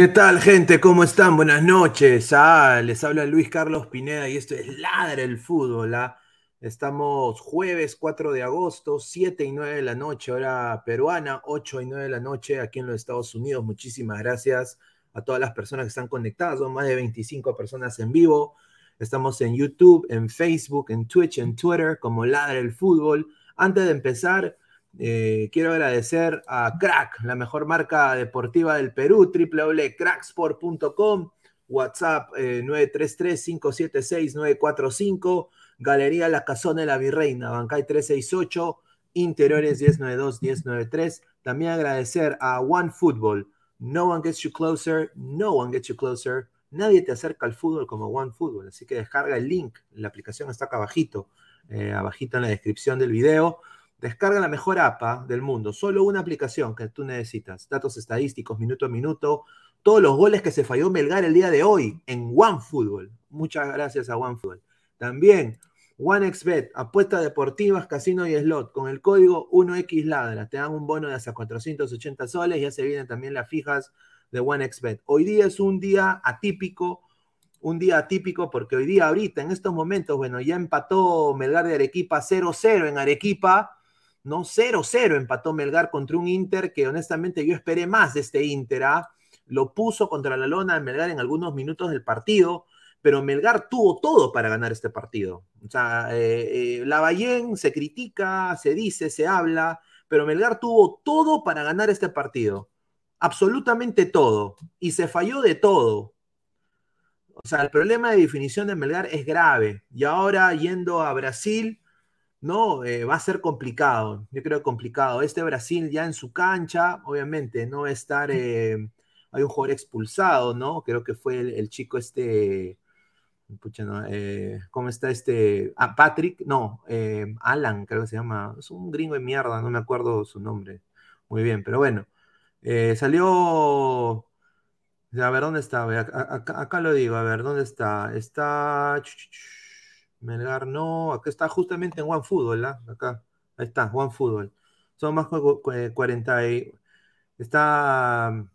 ¿Qué tal, gente? ¿Cómo están? Buenas noches. Ah, les habla Luis Carlos Pineda y esto es Ladre el Fútbol. ¿ah? Estamos jueves 4 de agosto, 7 y 9 de la noche, hora peruana, 8 y 9 de la noche aquí en los Estados Unidos. Muchísimas gracias a todas las personas que están conectadas. Son más de 25 personas en vivo. Estamos en YouTube, en Facebook, en Twitch, en Twitter, como Ladre el Fútbol. Antes de empezar, eh, quiero agradecer a Crack, la mejor marca deportiva del Perú, www.cracksport.com, WhatsApp 933-576-945, eh, Galería La Casona de la Virreina, Bancay 368, Interiores 1092-1093. También agradecer a One Football. No one gets you closer, no one gets you closer. Nadie te acerca al fútbol como One Football, así que descarga el link. La aplicación está acá abajito, eh, abajito en la descripción del video. Descarga la mejor app ¿ah? del mundo, solo una aplicación que tú necesitas, datos estadísticos minuto a minuto, todos los goles que se falló Melgar el día de hoy en OneFootball. Muchas gracias a OneFootball. También OneXBet, apuestas deportivas, casino y slot, con el código 1XLadra, te dan un bono de hasta 480 soles, ya se vienen también las fijas de OneXBet. Hoy día es un día atípico un día típico porque hoy día, ahorita, en estos momentos, bueno, ya empató Melgar de Arequipa 0-0 en Arequipa, ¿no? 0-0 empató Melgar contra un Inter que honestamente yo esperé más de este Inter, ¿ah? Lo puso contra la lona de Melgar en algunos minutos del partido, pero Melgar tuvo todo para ganar este partido. O sea, eh, eh, Lavallén se critica, se dice, se habla, pero Melgar tuvo todo para ganar este partido. Absolutamente todo. Y se falló de todo. O sea, el problema de definición de Melgar es grave. Y ahora yendo a Brasil, no, eh, va a ser complicado. Yo creo complicado. Este Brasil ya en su cancha, obviamente, no va a estar. eh, hay un jugador expulsado, ¿no? Creo que fue el, el chico este. Pucha, no, eh, ¿Cómo está este? Ah, Patrick, no, Alan, creo que se llama. Es un gringo de mierda, no me acuerdo su nombre. Muy bien, pero bueno. Salió. A ver, ¿dónde está? Acá lo digo, a ver, ¿dónde está? Está. Melgar, no, acá está justamente en OneFootball, ¿ah? Acá, ahí está, OneFootball. Son más cu- cu- 40 y... Está um,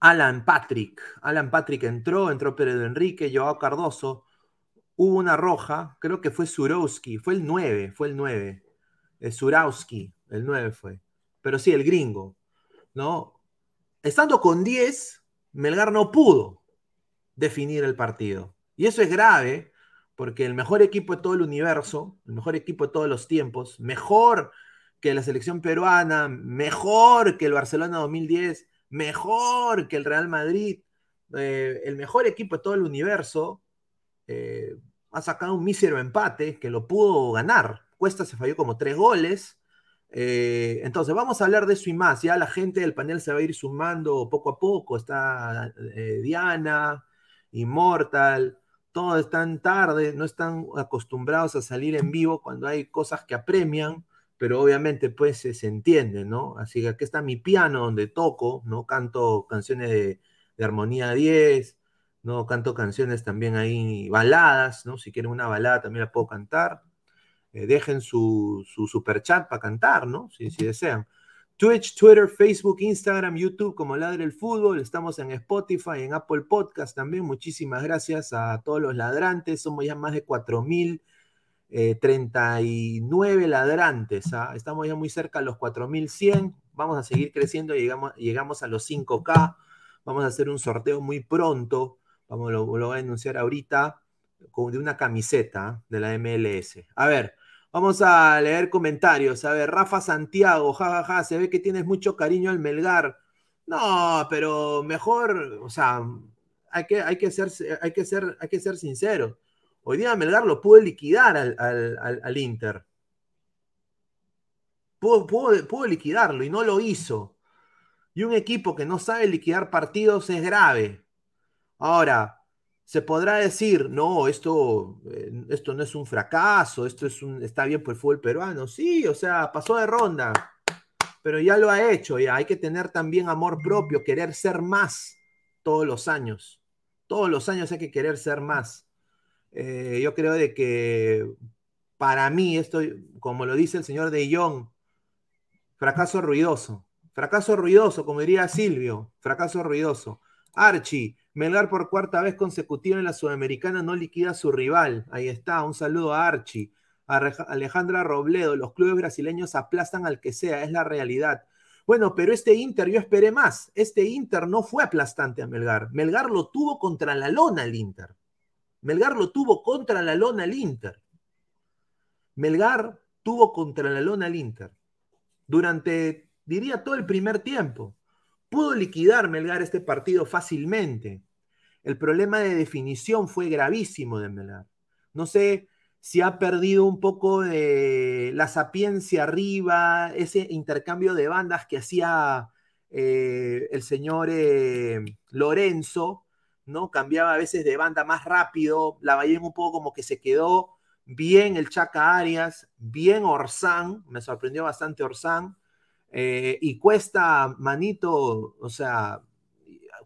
Alan Patrick. Alan Patrick entró, entró Pedro Enrique, Joao Cardoso. Hubo una roja, creo que fue Surowski, fue el 9, fue el 9. Eh, Surowski, el 9 fue. Pero sí, el gringo, ¿no? Estando con 10, Melgar no pudo definir el partido. Y eso es grave, porque el mejor equipo de todo el universo, el mejor equipo de todos los tiempos, mejor que la selección peruana, mejor que el Barcelona 2010, mejor que el Real Madrid, eh, el mejor equipo de todo el universo, eh, ha sacado un mísero empate que lo pudo ganar. Cuesta se falló como tres goles. Eh, entonces, vamos a hablar de eso y más. Ya la gente del panel se va a ir sumando poco a poco. Está Diana, Immortal, todos están tarde, no están acostumbrados a salir en vivo cuando hay cosas que apremian, pero obviamente pues se, se entiende, ¿no? Así que aquí está mi piano donde toco, ¿no? Canto canciones de, armonía 10, ¿no? Canto canciones también ahí, baladas, ¿no? Si quieren una balada también la puedo cantar. Eh, dejen su, su super chat para cantar, ¿no? Si, si desean. Twitch, Twitter, Facebook, Instagram, YouTube como Ladre el Fútbol. Estamos en Spotify, en Apple Podcast también. Muchísimas gracias a todos los ladrantes. Somos ya más de 4.039 ladrantes. ¿ah? Estamos ya muy cerca a los 4.100. Vamos a seguir creciendo. Llegamos, llegamos a los 5K. Vamos a hacer un sorteo muy pronto. Vamos, lo, lo voy a anunciar ahorita de una camiseta de la MLS. A ver. Vamos a leer comentarios. A ver, Rafa Santiago, jajaja, ja, ja, se ve que tienes mucho cariño al Melgar. No, pero mejor, o sea, hay que, hay que, ser, hay que, ser, hay que ser sincero. Hoy día Melgar lo pudo liquidar al, al, al, Inter. Pudo liquidarlo y no lo hizo. Y un equipo que no sabe liquidar partidos es grave. Ahora, se podrá decir, no, esto, eh, esto no es un fracaso, esto es un, está bien por el fútbol peruano. Sí, o sea, pasó de ronda, pero ya lo ha hecho, ya hay que tener también amor propio, querer ser más todos los años. Todos los años hay que querer ser más. Eh, yo creo de que para mí, esto, como lo dice el señor De Jong, fracaso ruidoso. Fracaso ruidoso, como diría Silvio, fracaso ruidoso. Archie, Melgar por cuarta vez consecutiva en la Sudamericana no liquida a su rival. Ahí está, un saludo a Archie. A Alejandra Robledo, los clubes brasileños aplastan al que sea, es la realidad. Bueno, pero este Inter yo esperé más. Este Inter no fue aplastante a Melgar. Melgar lo tuvo contra la lona el Inter. Melgar lo tuvo contra la lona el Inter. Melgar tuvo contra la lona el Inter. Durante, diría, todo el primer tiempo. Pudo liquidar Melgar este partido fácilmente. El problema de definición fue gravísimo de Melgar. No sé si ha perdido un poco de la sapiencia arriba, ese intercambio de bandas que hacía eh, el señor eh, Lorenzo, ¿no? Cambiaba a veces de banda más rápido, la Ballén un poco como que se quedó bien el Chaca Arias, bien Orsán, me sorprendió bastante Orsán, eh, y cuesta, manito, o sea,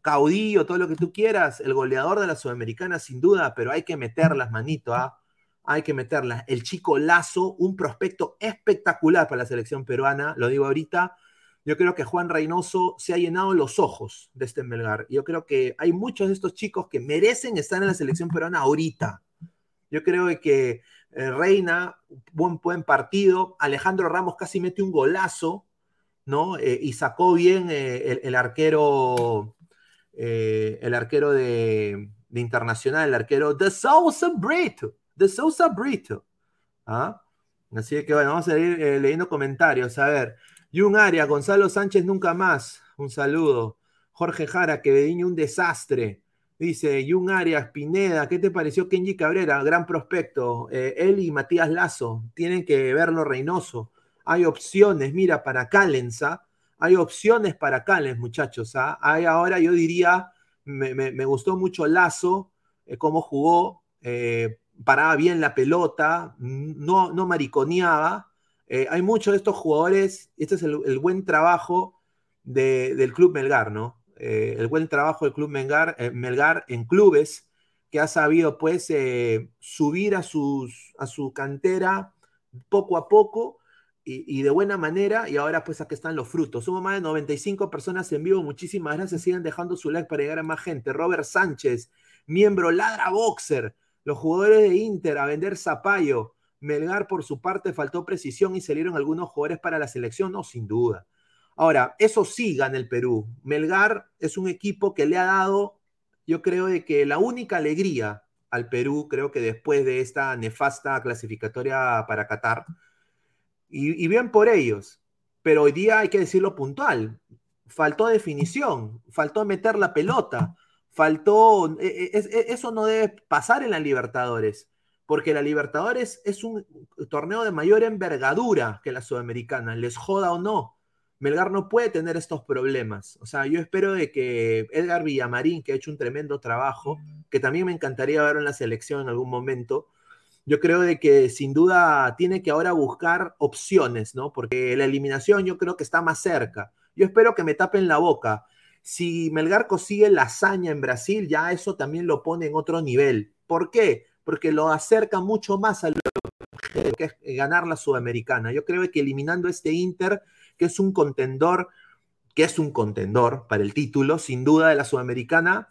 caudillo, todo lo que tú quieras, el goleador de la Sudamericana sin duda, pero hay que meterlas, manito, ¿ah? Hay que meterlas. El chico Lazo, un prospecto espectacular para la selección peruana, lo digo ahorita, yo creo que Juan Reynoso se ha llenado los ojos de este Melgar. Yo creo que hay muchos de estos chicos que merecen estar en la selección peruana ahorita. Yo creo que eh, Reina, buen, buen partido. Alejandro Ramos casi mete un golazo, ¿no? Eh, y sacó bien eh, el, arquero, el arquero de, Internacional, el arquero de Sousa Brito, de Sousa Brito. ¿Ah? Así que bueno, vamos a ir leyendo comentarios. A ver, Jun Aria, Gonzalo Sánchez nunca más. Un saludo. Jorge Jara, Quevediño, un desastre. Dice Jun Arias, Pineda, ¿qué te pareció Kenji Cabrera? Gran prospecto. Eh, él y Matías Lazo tienen que verlo Reynoso. Hay opciones, mira, para Calenza. Hay opciones para Callens, muchachos. ¿ah? Hay ahora, yo diría, me, me, gustó mucho Lazo, eh, cómo jugó, eh, paraba bien la pelota, no, no mariconeaba. Eh, hay muchos de estos jugadores, este es el, buen trabajo de, del Club Melgar, ¿no? El buen trabajo del Club Melgar, Melgar, en clubes que ha sabido pues subir a, sus, a su cantera poco a poco y, de buena manera y ahora pues aquí están los frutos. Somos más de 95 personas en vivo, muchísimas gracias, sigan dejando su like para llegar a más gente. Robert Sánchez, miembro Ladra Boxer, los jugadores de Inter a vender zapallo. Melgar por su parte faltó precisión y salieron algunos jugadores para la selección, no, sin duda. Ahora, eso sí gana el Perú. Melgar es un equipo que le ha dado, yo creo, de que la única alegría al Perú, creo que después de esta nefasta clasificatoria para Qatar, y, bien por ellos, pero hoy día hay que decirlo puntual, faltó definición, faltó meter la pelota, faltó, es, es, eso no debe pasar en la Libertadores, porque la Libertadores es un torneo de mayor envergadura que la Sudamericana, les joda o no. Melgar no puede tener estos problemas. O sea, yo espero de que Edgar Villamarín, que ha hecho un tremendo trabajo, que también me encantaría verlo en la selección en algún momento, yo creo de que sin duda tiene que ahora buscar opciones, ¿no? Porque la eliminación yo creo que está más cerca. Yo espero que me tapen la boca. Si Melgar consigue la hazaña en Brasil, ya eso también lo pone en otro nivel. ¿Por qué? Porque lo acerca mucho más a lo que es ganar la Sudamericana. Yo creo que eliminando este Inter que es un contendor, que es un contendor para el título, sin duda de la Sudamericana.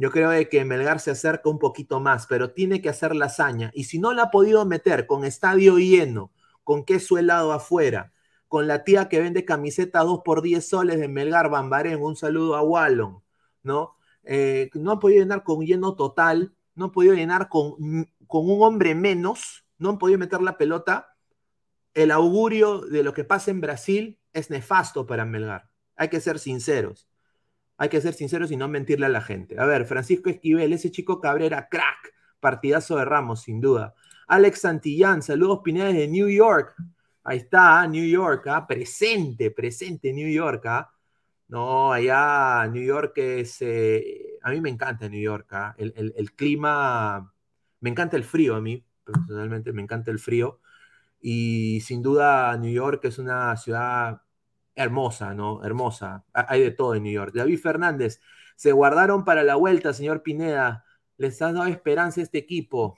Yo creo que Melgar se acerca un poquito más, pero tiene que hacer la hazaña. Y si no la ha podido meter con estadio lleno, con queso helado afuera, con la tía que vende camiseta 2 por 10 soles de Melgar Bambarén, un saludo a Wallon, ¿no? Eh, no ha podido llenar con lleno total, no ha podido llenar con, con un hombre menos, no han podido meter la pelota. El augurio de lo que pasa en Brasil es nefasto para Melgar. Hay que ser sinceros. Hay que ser sinceros y no mentirle a la gente. A ver, Francisco Esquivel, ese chico Cabrera, crack. Partidazo de Ramos, sin duda. Alex Santillán, saludos Pineda de New York. Ahí está, New York, ¿ah? presente, presente New York. ¿ah? No, allá New York es. Eh, a mí me encanta New York. ¿ah? El, el, clima. Me encanta el frío a mí, personalmente, me encanta el frío. Y sin duda New York es una ciudad hermosa, ¿no? Hermosa. Hay de todo en New York. David Fernández, se guardaron para la vuelta, señor Pineda. ¿Les ha dado esperanza a este equipo?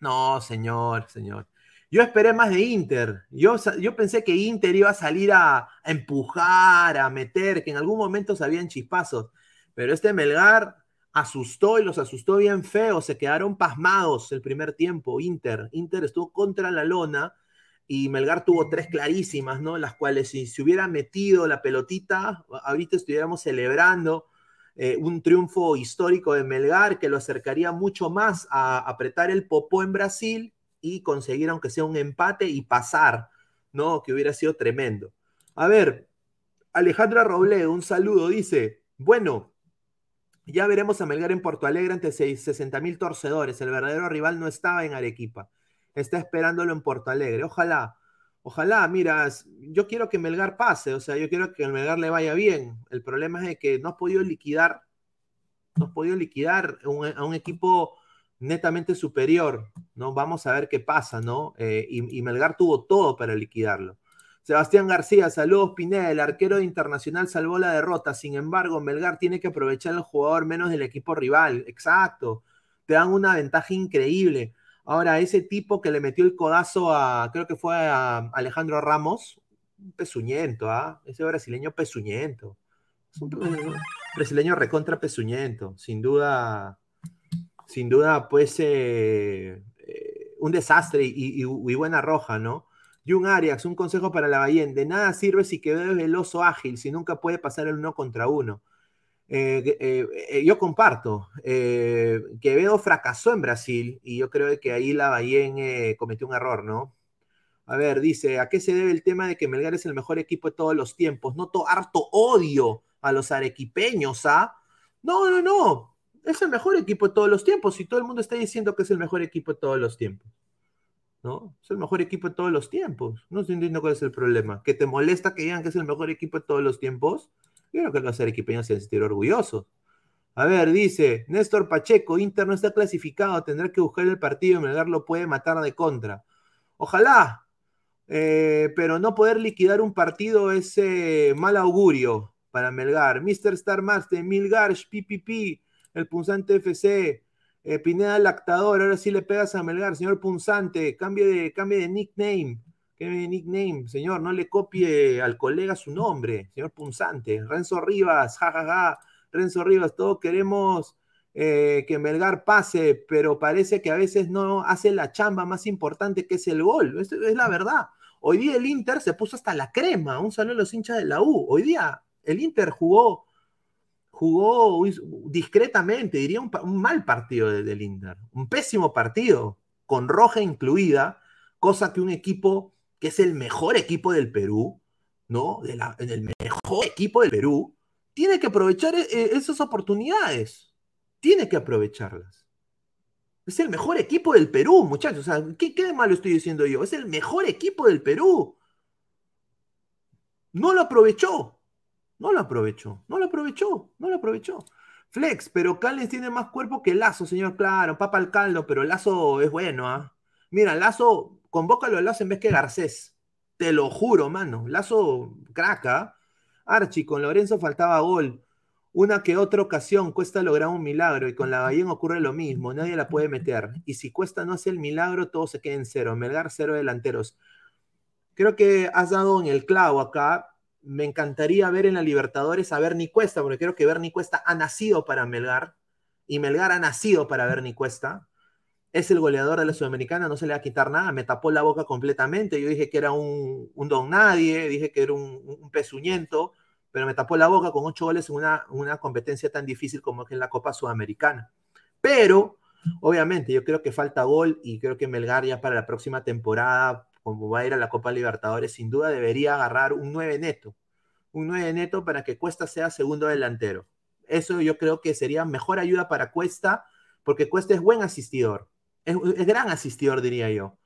No, señor, señor. Yo esperé más de Inter. Yo, yo pensé que Inter iba a salir a, a, empujar, a meter, que en algún momento sabían chispazos. Pero este Melgar asustó y los asustó bien feo, se quedaron pasmados el primer tiempo, Inter, Inter estuvo contra la lona y Melgar tuvo tres clarísimas, ¿no? Las cuales si se hubiera metido la pelotita, ahorita estuviéramos celebrando eh, un triunfo histórico de Melgar que lo acercaría mucho más a apretar el popó en Brasil y conseguir aunque sea un empate y pasar, ¿no? Que hubiera sido tremendo. A ver, Alejandra Robledo, un saludo, dice, bueno, ya veremos a Melgar en Porto Alegre ante 60 mil torcedores. El verdadero rival no estaba en Arequipa. Está esperándolo en Porto Alegre. Ojalá, ojalá, mira, yo quiero que Melgar pase, o sea, yo quiero que el Melgar le vaya bien. El problema es que no has podido liquidar, no has podido liquidar un, a un equipo netamente superior, ¿no? Vamos a ver qué pasa, ¿no? Eh, y, y Melgar tuvo todo para liquidarlo. Sebastián García, saludos Pineda, el arquero de Internacional salvó la derrota, sin embargo, Melgar tiene que aprovechar el jugador menos del equipo rival, exacto, te dan una ventaja increíble. Ahora, ese tipo que le metió el codazo a, creo que fue a Alejandro Ramos, un pezuñento, ¿ah? Ese brasileño pezuñento. Es un, un brasileño recontra pezuñento. Sin duda, sin duda, pues, eh, eh, un desastre y, y- y buena roja, ¿no? Jun Arias, un consejo para la Bayern. De nada sirve si Quevedo es veloz o ágil, si nunca puede pasar el uno contra uno. Eh, eh, eh, yo comparto. Quevedo fracasó en Brasil y yo creo que ahí la eh, cometió un error, ¿no? A ver, dice, ¿a qué se debe el tema de que Melgar es el mejor equipo de todos los tiempos? Noto harto odio a los arequipeños, ¿ah? No, no, no. Es el mejor equipo de todos los tiempos y todo el mundo está diciendo que es el mejor equipo de todos los tiempos. ¿No? Es el mejor equipo de todos los tiempos. No estoy entendiendo cuál es el problema. ¿Que te molesta que digan que es el mejor equipo de todos los tiempos? Yo creo que los arequipeños se sentir orgullosos. A ver, dice Néstor Pacheco, Inter no está clasificado, tendrá que buscar el partido y Melgar lo puede matar de contra. Ojalá, eh, pero no poder liquidar un partido es eh, mal augurio para Melgar. Mr. Star Master, Milgar, PPP, el Punzante FC, eh, Pineda Lactador, ahora sí le pegas a Melgar, señor Punzante, cambie de, cambie de nickname. De nickname, señor, no le copie al colega su nombre, señor Punzante. Renzo Rivas, jajaja, Renzo Rivas, todos queremos eh, que Melgar pase, pero parece que a veces no hace la chamba más importante que es el gol. Esto es la verdad. Hoy día el Inter se puso hasta la crema. Un saludo a los hinchas de la U. Hoy día el Inter jugó, jugó discretamente, diría un, mal partido de- del Inter. Un pésimo partido, con roja incluida, cosa que un equipo que es el mejor equipo del Perú, ¿no? El mejor equipo del Perú, tiene que aprovechar eh, eh, esas oportunidades. Tiene que aprovecharlas. Es el mejor equipo del Perú, muchachos. O sea, ¿qué, qué de malo estoy diciendo yo? Es el mejor equipo del Perú. No lo aprovechó. No lo aprovechó. No lo aprovechó. No lo aprovechó. Flex, pero Callens tiene más cuerpo que Lazo, señor. Claro, papa al caldo, pero Lazo es bueno, ¿ah? Mira, Lazo, convócalo a Lazo en vez que Garcés. Te lo juro, mano. Lazo, craca. Archie, con Lorenzo faltaba gol. Una que otra ocasión Cuesta lograr un milagro y con la Bahía ocurre lo mismo, nadie la puede meter. Y si Cuesta no hace el milagro, todo se queda en cero. Melgar, cero delanteros. Creo que has dado en el clavo acá. Me encantaría ver en la Libertadores a Bernie Cuesta, porque creo que Bernie Cuesta ha nacido para Melgar y Melgar ha nacido para Bernie Cuesta. Es el goleador de la Sudamericana, no se le va a quitar nada. Me tapó la boca completamente. Yo dije que era un, don nadie, dije que era un, pezuñento pero me tapó la boca con ocho goles en una, una competencia tan difícil como es la Copa Sudamericana. Pero, obviamente, yo creo que falta gol y creo que Melgar ya para la próxima temporada, como va a ir a la Copa Libertadores, sin duda debería agarrar un 9 neto. Un 9 neto para que Cuesta sea segundo delantero. Eso yo creo que sería mejor ayuda para Cuesta, porque Cuesta es buen asistidor. Es, es gran asistidor, diría yo.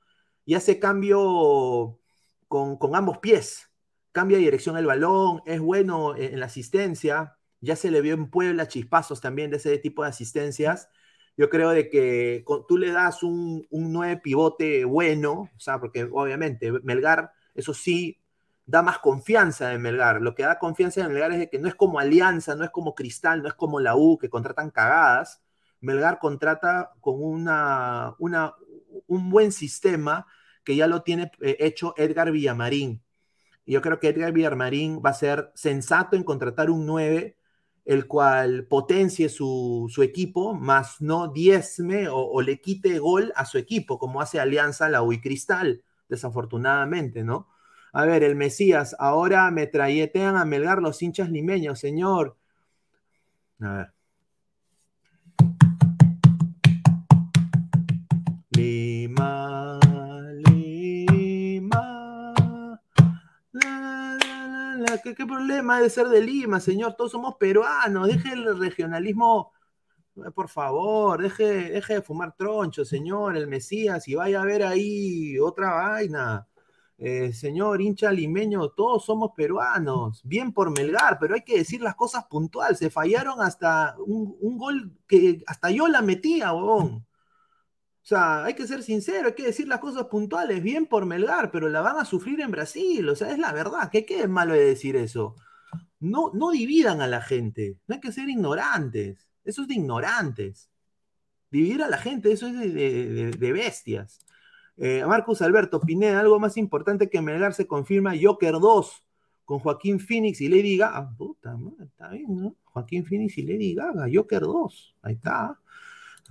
Y hace cambio con, con ambos pies cambia de dirección el balón, es bueno en, la asistencia, ya se le vio en Puebla chispazos también de ese tipo de asistencias. Yo creo de que con, tú le das un, un nueve pivote bueno, o sea, porque obviamente Melgar, eso sí, da más confianza en Melgar. Lo que da confianza en Melgar es que no es como Alianza, no es como Cristal, no es como la U, que contratan cagadas. Melgar contrata con una, un buen sistema que ya lo tiene eh, hecho Edgar Villamarín yo creo que Edgar Villarmarín va a ser sensato en contratar un 9, el cual potencie su, su equipo, más no diezme o, o, le quite gol a su equipo, como hace Alianza, la UI Cristal, desafortunadamente, ¿no? A ver, el Mesías, ahora me trayetean a Melgar los hinchas limeños, señor. A ver. Lima, ¿Qué, ¿Qué, problema de ser de Lima, señor? Todos somos peruanos. Deje el regionalismo, por favor. Deje, deje de fumar troncho, señor, el Mesías, y vaya a ver ahí otra vaina. Eh, señor hincha limeño, todos somos peruanos. Bien por Melgar, pero hay que decir las cosas puntuales. Se fallaron hasta un, un gol que hasta yo la metía, huevón. O sea, hay que ser sincero, hay que decir las cosas puntuales, bien por Melgar, pero la van a sufrir en Brasil, o sea, es la verdad, ¿qué, qué es malo de decir eso? No, no dividan a la gente, no hay que ser ignorantes, eso es de ignorantes. Dividir a la gente, eso es de, de, de bestias. Eh, Marcus Alberto Pineda, algo más importante que Melgar se confirma Joker 2 con Joaquín Phoenix y Lady Gaga. Ah, puta madre, está bien, ¿no? Joaquín Phoenix y Lady Gaga, Joker 2. Ahí está.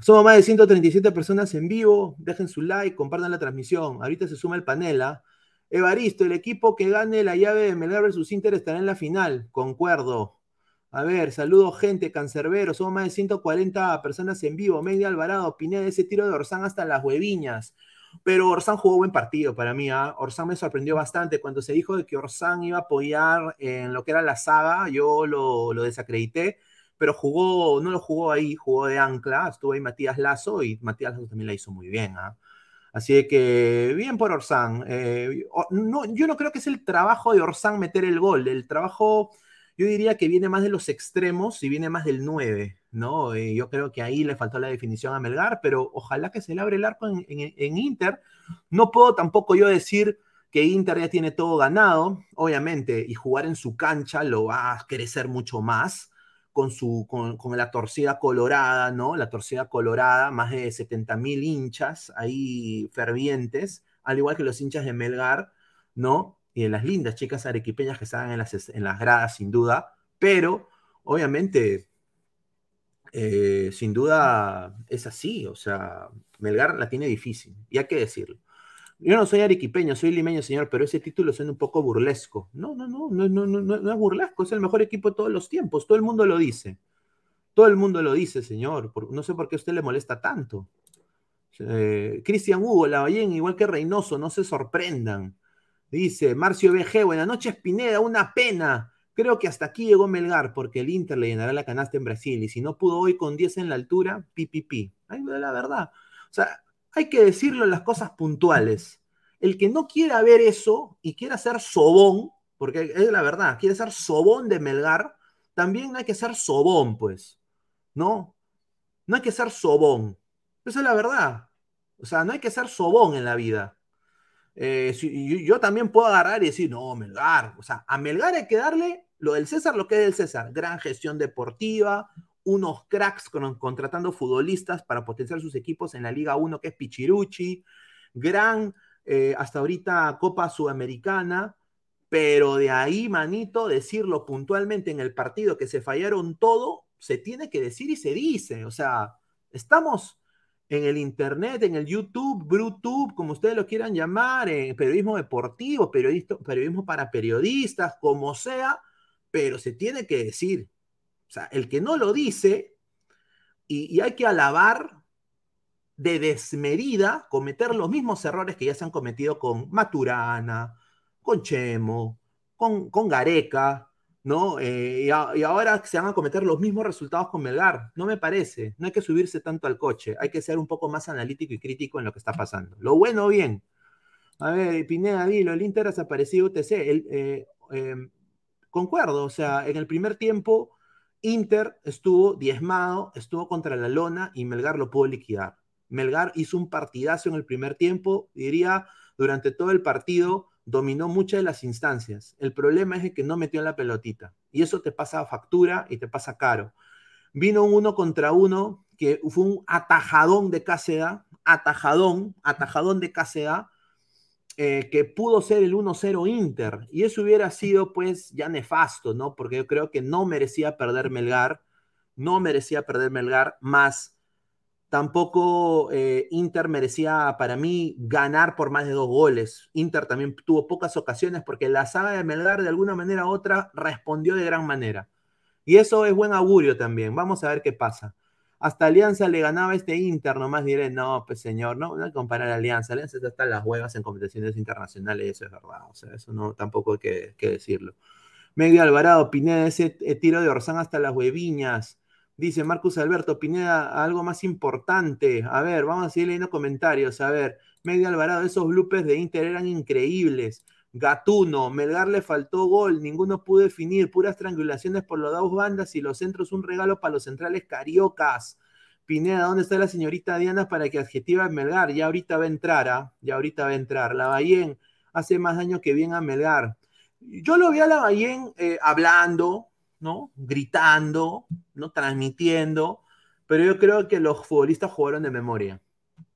Somos más de 137 personas en vivo. Dejen su like, compartan la transmisión. Ahorita se suma el panel. ¿ah? Evaristo, el equipo que gane la llave de Melgar versus Inter estará en la final. Concuerdo. A ver, saludos, gente, cancerbero. Somos más de 140 personas en vivo. Media Alvarado, Pineda, ese tiro de Orsán hasta las hueviñas. Pero Orsán jugó buen partido para mí. ¿ah? Orsán me sorprendió bastante. Cuando se dijo de que Orsán iba a apoyar en lo que era la saga, yo lo, lo desacredité. Pero jugó, no lo jugó ahí, jugó de ancla. Estuvo ahí Matías Lazo y Matías Lazo también la hizo muy bien. ¿ah? Así que bien por Orsán. Eh, no, yo no creo que es el trabajo de Orsán meter el gol. El trabajo, yo diría que viene más de los extremos y viene más del 9. ¿no? Eh, yo creo que ahí le faltó la definición a Melgar, pero ojalá que se le abre el arco en, en, Inter. No puedo tampoco yo decir que Inter ya tiene todo ganado, obviamente, y jugar en su cancha lo va a crecer mucho más con, su, con, con la torcida colorada, ¿no? La torcida colorada, más de 70 mil hinchas ahí fervientes, al igual que los hinchas de Melgar, ¿no? Y de las lindas chicas arequipeñas que están en las, en las gradas, sin duda, pero obviamente eh, sin duda es así, o sea, Melgar la tiene difícil, y hay que decirlo. Yo no soy arequipeño, soy limeño, señor, pero ese título suena un poco burlesco. No, no, no, no, no, no, es burlesco, es el mejor equipo de todos los tiempos, todo el mundo lo dice. Todo el mundo lo dice, señor. No sé por qué a usted le molesta tanto. Eh, Cristian Hugo, Lavallén, igual que Reynoso, no se sorprendan. Dice Marcio BG, buenas noches, Pineda, una pena. Creo que hasta aquí llegó Melgar porque el Inter le llenará la canasta en Brasil y si no pudo hoy con 10 en la altura, pipipi. Ahí la verdad. O sea, hay que decirlo en las cosas puntuales. El que no quiera ver eso y quiera ser sobón, porque es la verdad, quiere ser sobón de Melgar, también hay que ser sobón, pues. ¿No? No hay que ser sobón. Esa es la verdad. O sea, no hay que ser sobón en la vida. Eh, yo, yo, también puedo agarrar y decir, no, Melgar. O sea, a Melgar hay que darle lo del César, lo que es del César. Gran gestión deportiva, unos cracks con, contratando futbolistas para potenciar sus equipos en la Liga 1, que es Pichiruchi. Gran, eh, hasta ahorita, Copa Sudamericana. Pero de ahí, manito, decirlo puntualmente en el partido que se fallaron todo, se tiene que decir y se dice. O sea, estamos en el Internet, en el YouTube, Brutube, como ustedes lo quieran llamar, en periodismo deportivo, periodismo para periodistas, como sea, pero se tiene que decir. O sea, el que no lo dice, y, hay que alabar de desmedida cometer los mismos errores que ya se han cometido con Maturana, con Chemo, con, con Gareca, ¿no? Eh, y, ahora se van a cometer los mismos resultados con Melgar. No me parece. No hay que subirse tanto al coche. Hay que ser un poco más analítico y crítico en lo que está pasando. Lo bueno, bien. A ver, Pineda, dilo, el Inter desaparecido UTC. Eh, eh, concuerdo, o sea, en el primer tiempo, Inter estuvo diezmado, estuvo contra la lona y Melgar lo pudo liquidar. Melgar hizo un partidazo en el primer tiempo, diría, durante todo el partido dominó muchas de las instancias. El problema es que no metió la pelotita. Y eso te pasa factura y te pasa caro. Vino un uno contra uno que fue un atajadón de Cáceda, atajadón, atajadón de Cáceda, eh, que pudo ser el 1-0 Inter. Y eso hubiera sido pues ya nefasto, ¿no? Porque yo creo que no merecía perder Melgar, no merecía perder Melgar, más Tampoco eh, Inter merecía para mí ganar por más de dos goles. Inter también tuvo pocas ocasiones porque la saga de Melgar de alguna manera u otra respondió de gran manera. Y eso es buen augurio también. Vamos a ver qué pasa. Hasta Alianza le ganaba este Inter, nomás diré, no, pues señor, no, no hay que comparar a Alianza. Alianza está en las huevas en competiciones internacionales, eso es verdad. O sea, eso no, tampoco hay que, decirlo. Medio Alvarado, Pineda, ese eh, tiro de Orsán hasta las hueviñas. Dice Marcus Alberto Pineda, algo más importante. A ver, vamos a seguir leyendo comentarios. A ver, Medio Alvarado, esos bloopers de Inter eran increíbles. Gatuno, Melgar le faltó gol, ninguno pudo definir, puras triangulaciones por los dos bandas y los centros un regalo para los centrales cariocas. Pineda, ¿dónde está la señorita Diana para que adjetiva a Melgar? Ya ahorita va a entrar, ¿ah? Ya ahorita va a entrar. La Bayén hace más daño que bien a Melgar. Yo lo vi a la Bayén eh, hablando, ¿no? Gritando, ¿no? Transmitiendo, pero yo creo que los futbolistas jugaron de memoria.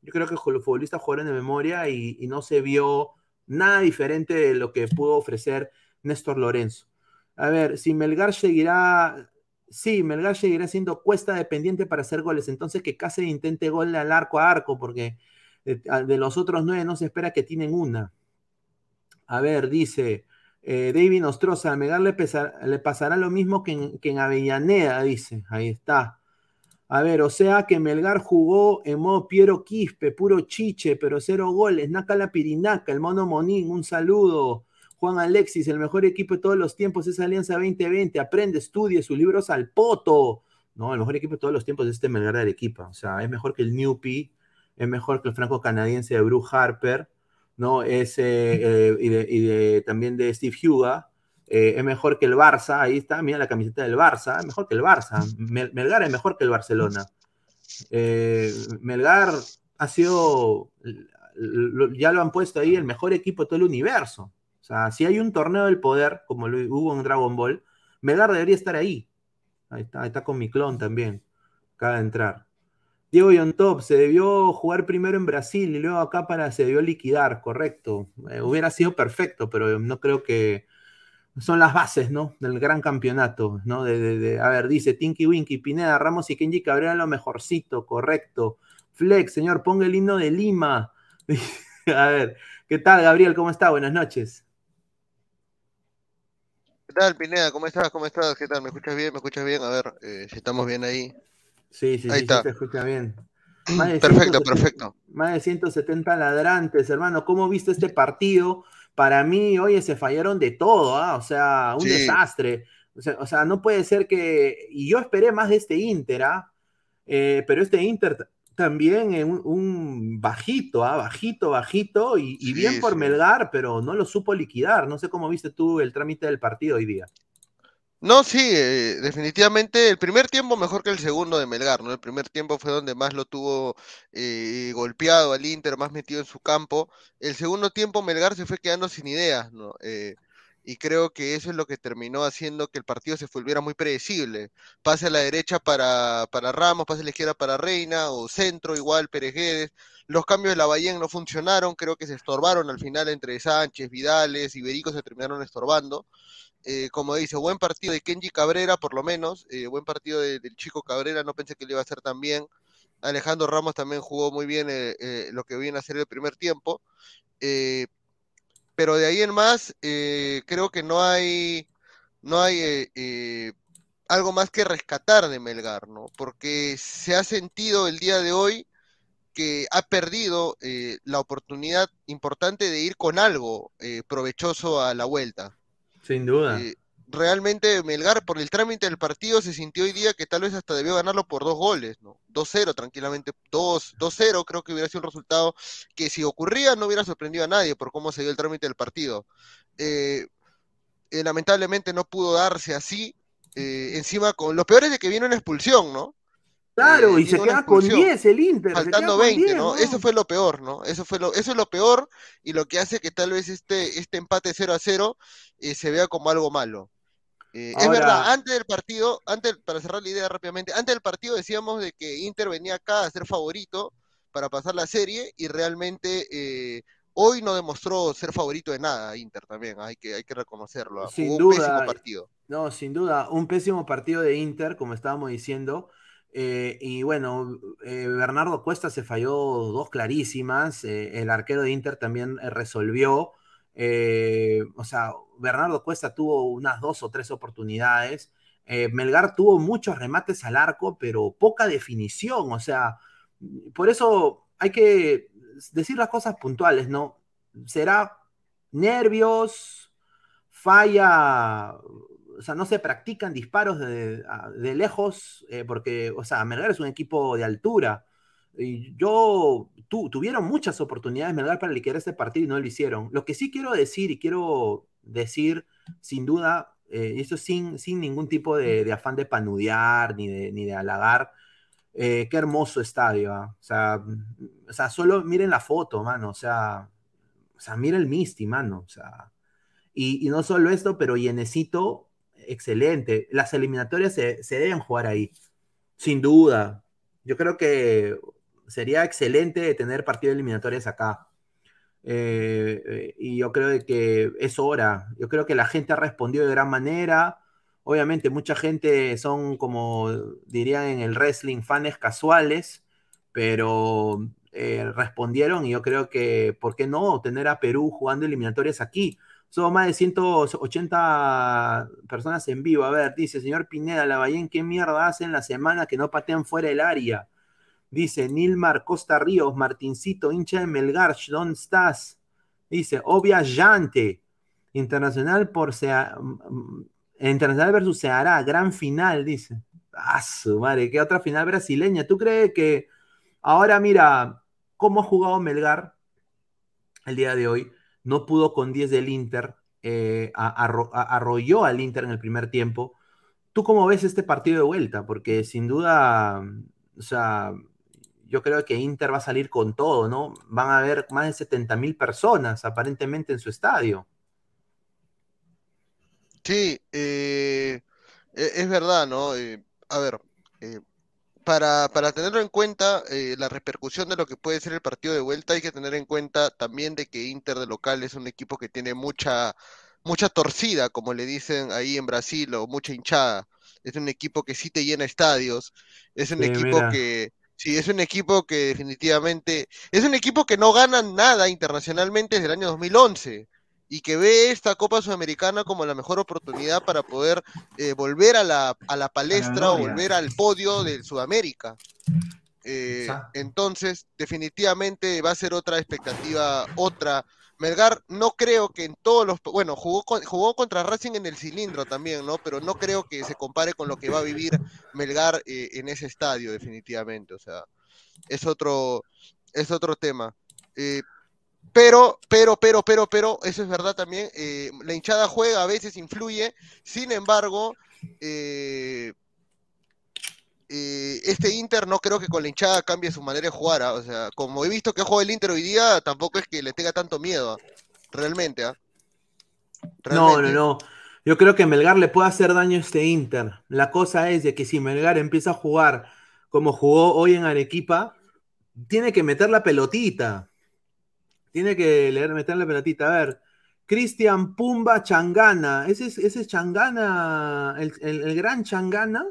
Yo creo que los futbolistas jugaron de memoria y no se vio nada diferente de lo que pudo ofrecer Néstor Lorenzo. A ver, si Melgar seguirá, sí, Melgar seguirá siendo cuesta dependiente para hacer goles, entonces que Cáceres intente gol al arco a arco, porque de, de los otros nueve no se espera que tienen una. A ver, dice eh, David Nostroza, a Melgar le, pasará lo mismo que que en Avellaneda, dice, ahí está. A ver, o sea que Melgar jugó en modo Piero Quispe, puro chiche, pero cero goles. Naca la Pirinaca, el mono Monín, un saludo. Juan Alexis, el mejor equipo de todos los tiempos es Alianza 2020. Aprende, estudie sus libros al poto. No, el mejor equipo de todos los tiempos es este Melgar de Arequipa. O sea, es mejor que el Newpie, es mejor que el franco canadiense de Bruce Harper, ¿no? Es, eh, eh, y, de- también de Steve Huga. Eh, es mejor que el Barça, ahí está, mira la camiseta del Barça, es mejor que el Barça. Mel- Melgar es mejor que el Barcelona. Eh, Melgar ha sido, ya lo han puesto ahí, el mejor equipo de todo el universo. O sea, si hay un torneo del poder, como hubo en Dragon Ball, Melgar debería estar ahí. Ahí está, está con mi clon también. Acaba de entrar. Diego Yontop, se debió jugar primero en Brasil y luego acá para se debió liquidar, correcto. Eh, hubiera sido perfecto, pero no creo que son las bases, ¿no? Del gran campeonato, ¿no? De, de- de- a ver, dice Tinky Winky, Pineda, Ramos y Kenji Cabrera lo mejorcito, correcto. Flex, señor, ponga el himno de Lima. a ver, ¿qué tal, Gabriel? ¿Cómo está? Buenas noches. ¿Qué tal, Pineda? ¿Cómo estás? ¿Cómo estás? ¿Qué tal? ¿Me escuchas bien? ¿Me escuchas bien? A ver eh, si estamos bien ahí. Sí, sí, Ahí sí, está. sí, se escucha bien. De Perfecto, 170 perfecto. Más de 170 ladrantes, hermano. ¿Cómo viste este partido? Para mí, oye, se fallaron de todo, ¿ah? O sea, un Sí. desastre. O sea, o sea, no puede ser que. Y yo esperé más de este Inter, ¿ah? Eh, pero este Inter también eh, un, un bajito, ¿ah? Bajito, bajito. Y, y Sí, bien por sí. Melgar, pero no lo supo liquidar. No sé cómo viste tú el trámite del partido hoy día. No, sí, eh, definitivamente el primer tiempo mejor que el segundo de Melgar, ¿no? El primer tiempo fue donde más lo tuvo eh, golpeado al Inter, más metido en su campo. El segundo tiempo Melgar se fue quedando sin ideas, ¿no? Eh, y creo que eso es lo que terminó haciendo que el partido se volviera muy predecible. Pase a la derecha para, para Ramos, pase a la izquierda para Reina, o centro igual, Pérez. Los cambios de la Lavallén no funcionaron, creo que se estorbaron al final entre Sánchez, Vidales, Iberico se terminaron estorbando eh, como dice, buen partido de Kenji Cabrera, por lo menos, eh, buen partido de- del chico Cabrera, no pensé que le iba a hacer tan bien. Alejandro Ramos también jugó muy bien eh, eh, lo que viene a ser el primer tiempo. pero de ahí en más, creo que no hay, no hay algo más que rescatar de Melgar, ¿no? Porque se ha sentido el día de hoy que ha perdido la oportunidad importante de ir con algo provechoso a la vuelta. Sin duda. Eh, realmente Melgar por el trámite del partido se sintió hoy día que tal vez hasta debió ganarlo por dos goles, ¿no? 2-0 tranquilamente, 2 2-0 creo que hubiera sido un resultado que si ocurría no hubiera sorprendido a nadie por cómo se dio el trámite del partido. Eh, eh, lamentablemente no pudo darse así, eh, encima con lo peor es de que viene una expulsión, ¿no? Claro, eh, y se queda con expulsión. 10 el Inter. Faltando queda con 20, 10, ¿no? Eso fue lo peor, ¿no? Eso fue lo, eso es lo peor y lo que hace que tal vez este, este empate 0 a 0 eh, se vea como algo malo. Eh, es verdad, antes del partido, antes, para cerrar la idea rápidamente, antes del partido decíamos de que Inter venía acá a ser favorito para pasar la serie y realmente eh, hoy no demostró ser favorito de nada Inter también, hay que, hay que reconocerlo. ¿ah? Sin Jugó un duda. pésimo partido. No, sin duda, un pésimo partido de Inter, como estábamos diciendo. Eh, y bueno, eh, Bernardo Cuesta se falló dos clarísimas. eh, el arquero de Inter también resolvió. o sea, Bernardo Cuesta tuvo unas dos o tres oportunidades. Melgar tuvo muchos remates al arco, pero poca definición. O sea, por eso hay que decir las cosas puntuales, ¿no? Será nervios, falla, o sea, no se practican disparos de, de lejos, eh, porque, o sea, Melgar es un equipo de altura. Y yo, tu- tuvieron muchas oportunidades Melgar para liquidar este partido y no lo hicieron. Lo que sí quiero decir, y quiero decir, sin duda, eh, y esto sin, sin ningún tipo de, afán de panudear ni de, ni de halagar, eh, qué hermoso estadio. ¿ah? O, sea, o sea, solo miren la foto, mano. O sea, o sea, mira el Misty, mano. O sea, y, y no solo esto, pero Yenecito, excelente. Las eliminatorias se, se deben jugar ahí, sin duda. Yo creo que sería excelente tener partido de eliminatorias acá. Eh, eh, y yo creo que es hora. Yo creo que la gente ha respondido de gran manera. Obviamente, mucha gente son, como dirían en el wrestling, fans casuales, pero eh, respondieron y yo creo que, ¿por qué no tener a Perú jugando eliminatorias aquí? Son más de 180 personas en vivo. A ver, dice señor Pineda, la Ballén, ¿qué mierda hacen la semana que no patean fuera del área? Dice Nilmar Costa Ríos, Martincito, hincha de Melgar, ¿dónde estás? Dice, obvia llante. Internacional por sea, mm, Internacional versus Ceará, gran final, dice. Ah, su madre, ¿qué otra final brasileña? ¿Tú crees que ahora mira cómo ha jugado Melgar el día de hoy? No pudo con 10 del Inter, eh, arrolló al Inter en el primer tiempo. ¿Tú cómo ves este partido de vuelta? Porque sin duda, o sea, yo creo que Inter va a salir con todo, ¿no? Van a haber más de 70 mil personas aparentemente en su estadio. Sí, eh, e, es verdad, ¿no? Eh, a ver, para, para, tenerlo en cuenta, la repercusión de lo que puede ser el partido de vuelta, hay que tener en cuenta también de que Inter de local es un equipo que tiene mucha, mucha torcida, como le dicen ahí en Brasil, o mucha hinchada. Es un equipo que sí te llena estadios, es un equipo que Sí, es un equipo que definitivamente, es un equipo que no gana nada internacionalmente desde el año 2011 y que ve esta Copa Sudamericana como la mejor oportunidad para poder eh, volver a la, a la palestra o volver al podio de Sudamérica. Eh, entonces, definitivamente va a ser otra expectativa, otra Melgar no creo que en todos los, bueno, jugó, jugó contra Racing en el cilindro también, ¿no? Pero no creo que se compare con lo que va a vivir Melgar eh, en ese estadio, definitivamente. O sea, es otro, es otro tema. Eh, pero, pero, pero, pero, pero, eso es verdad también. Eh, la hinchada juega, a veces influye. Sin embargo, eh, eh, este Inter no creo que con la hinchada cambie su manera de jugar. ¿ah? O sea, como he visto que juega el Inter hoy día, tampoco es que le tenga tanto miedo. ¿ah? Realmente, ¿ah? No, no, no. Yo creo que Melgar le puede hacer daño a este Inter. La cosa es de que si Melgar empieza a jugar como jugó hoy en Arequipa, tiene que meter la pelotita. Tiene que leer, meter la pelotita. A ver, Cristian Pumba Changana. ¿Ese es, ese Changana, el, el gran Changana?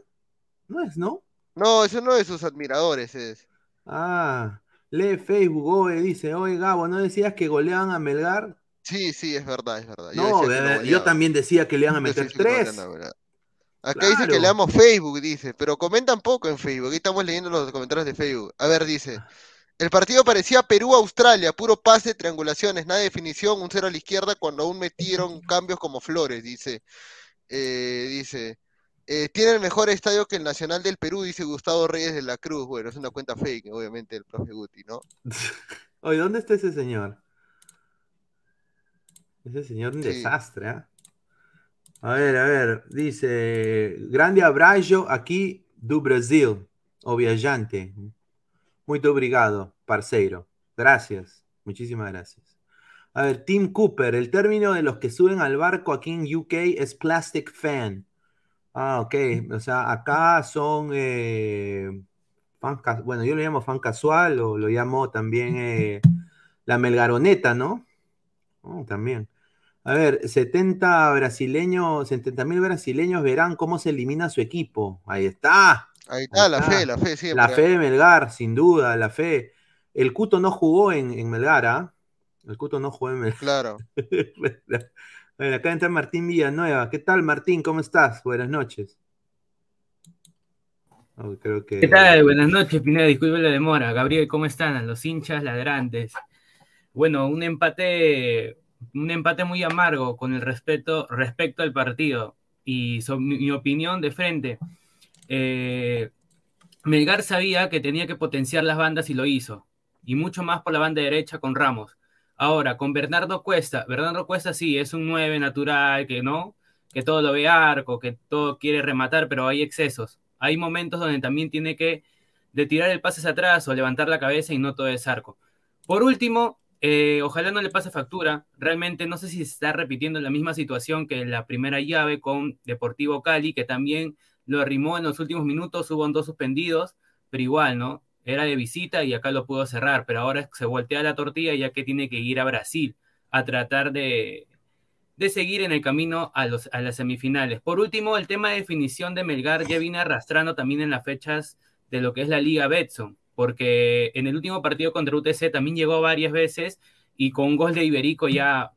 No es, ¿no? No, eso no es sus admiradores, es. Ah, lee Facebook, dice, oye Gabo, ¿no decías que goleaban a Melgar? Sí, sí, es verdad, es verdad. Yo no, yo también decía que le iban a meter tres. Acá dice que leamos Facebook, dice, pero comentan poco en Facebook. Aquí estamos leyendo los comentarios de Facebook. A ver, dice. El partido parecía Perú-Australia, puro pase, triangulaciones, nada de definición, un cero a la izquierda cuando aún metieron cambios como flores, dice. Eh, dice. Eh, tiene el mejor estadio que el Nacional del Perú, dice Gustavo Reyes de la Cruz. Bueno, es una cuenta fake, obviamente, el profe Guti, ¿no? Oye, ¿dónde está ese señor? Ese señor un desastre, ¿ah? A ver, a ver, dice, grande abrazo aquí do Brasil, o viajante. Muy obrigado, parceiro. Gracias, muchísimas gracias. A ver, Tim Cooper, el término de los que suben al barco aquí en UK es plastic fan. Ah, ok. O sea, acá son eh, bueno, yo lo llamo fan casual o lo llamo también eh, la melgaroneta, ¿no? Oh, también. A ver, 70 brasileños, 70 mil brasileños verán cómo se elimina su equipo. Ahí está. Ahí está, la fe, la fe siempre. La fe de Melgar, sin duda, la fe. El Cuto no jugó en, Melgar, ¿ah? El Cuto no jugó en Melgar. Claro. acá entra Martín Villanueva. ¿Qué tal, Martín? ¿Cómo estás? Buenas noches. ¿Qué tal? Buenas noches, Pineda. Disculpe la demora. Gabriel, ¿cómo están? Los hinchas ladrantes. Bueno, un empate, un empate muy amargo con el respeto, respecto al partido. Y mi, opinión de frente. Eh, Melgar sabía que tenía que potenciar las bandas y lo hizo. Y mucho más por la banda derecha con Ramos. Ahora, con Bernardo Cuesta, Bernardo Cuesta sí, es un 9 natural, que no, que todo lo ve arco, que todo quiere rematar, pero hay excesos. Hay momentos donde también tiene que de tirar el pase hacia atrás o levantar la cabeza y no todo es arco. Por último, eh, ojalá no le pase factura. Realmente no sé si se está repitiendo la misma situación que la primera llave con Deportivo Cali, que también lo arrimó en los últimos minutos, hubo dos suspendidos, pero igual, ¿no? era de visita y acá lo pudo cerrar, pero ahora se voltea la tortilla ya que tiene que ir a Brasil a tratar de, de seguir en el camino a, los, a las semifinales. Por último, el tema de definición de Melgar ya viene arrastrando también en las fechas de lo que es la Liga Betson, porque en el último partido contra UTC también llegó varias veces y con un gol de Iberico ya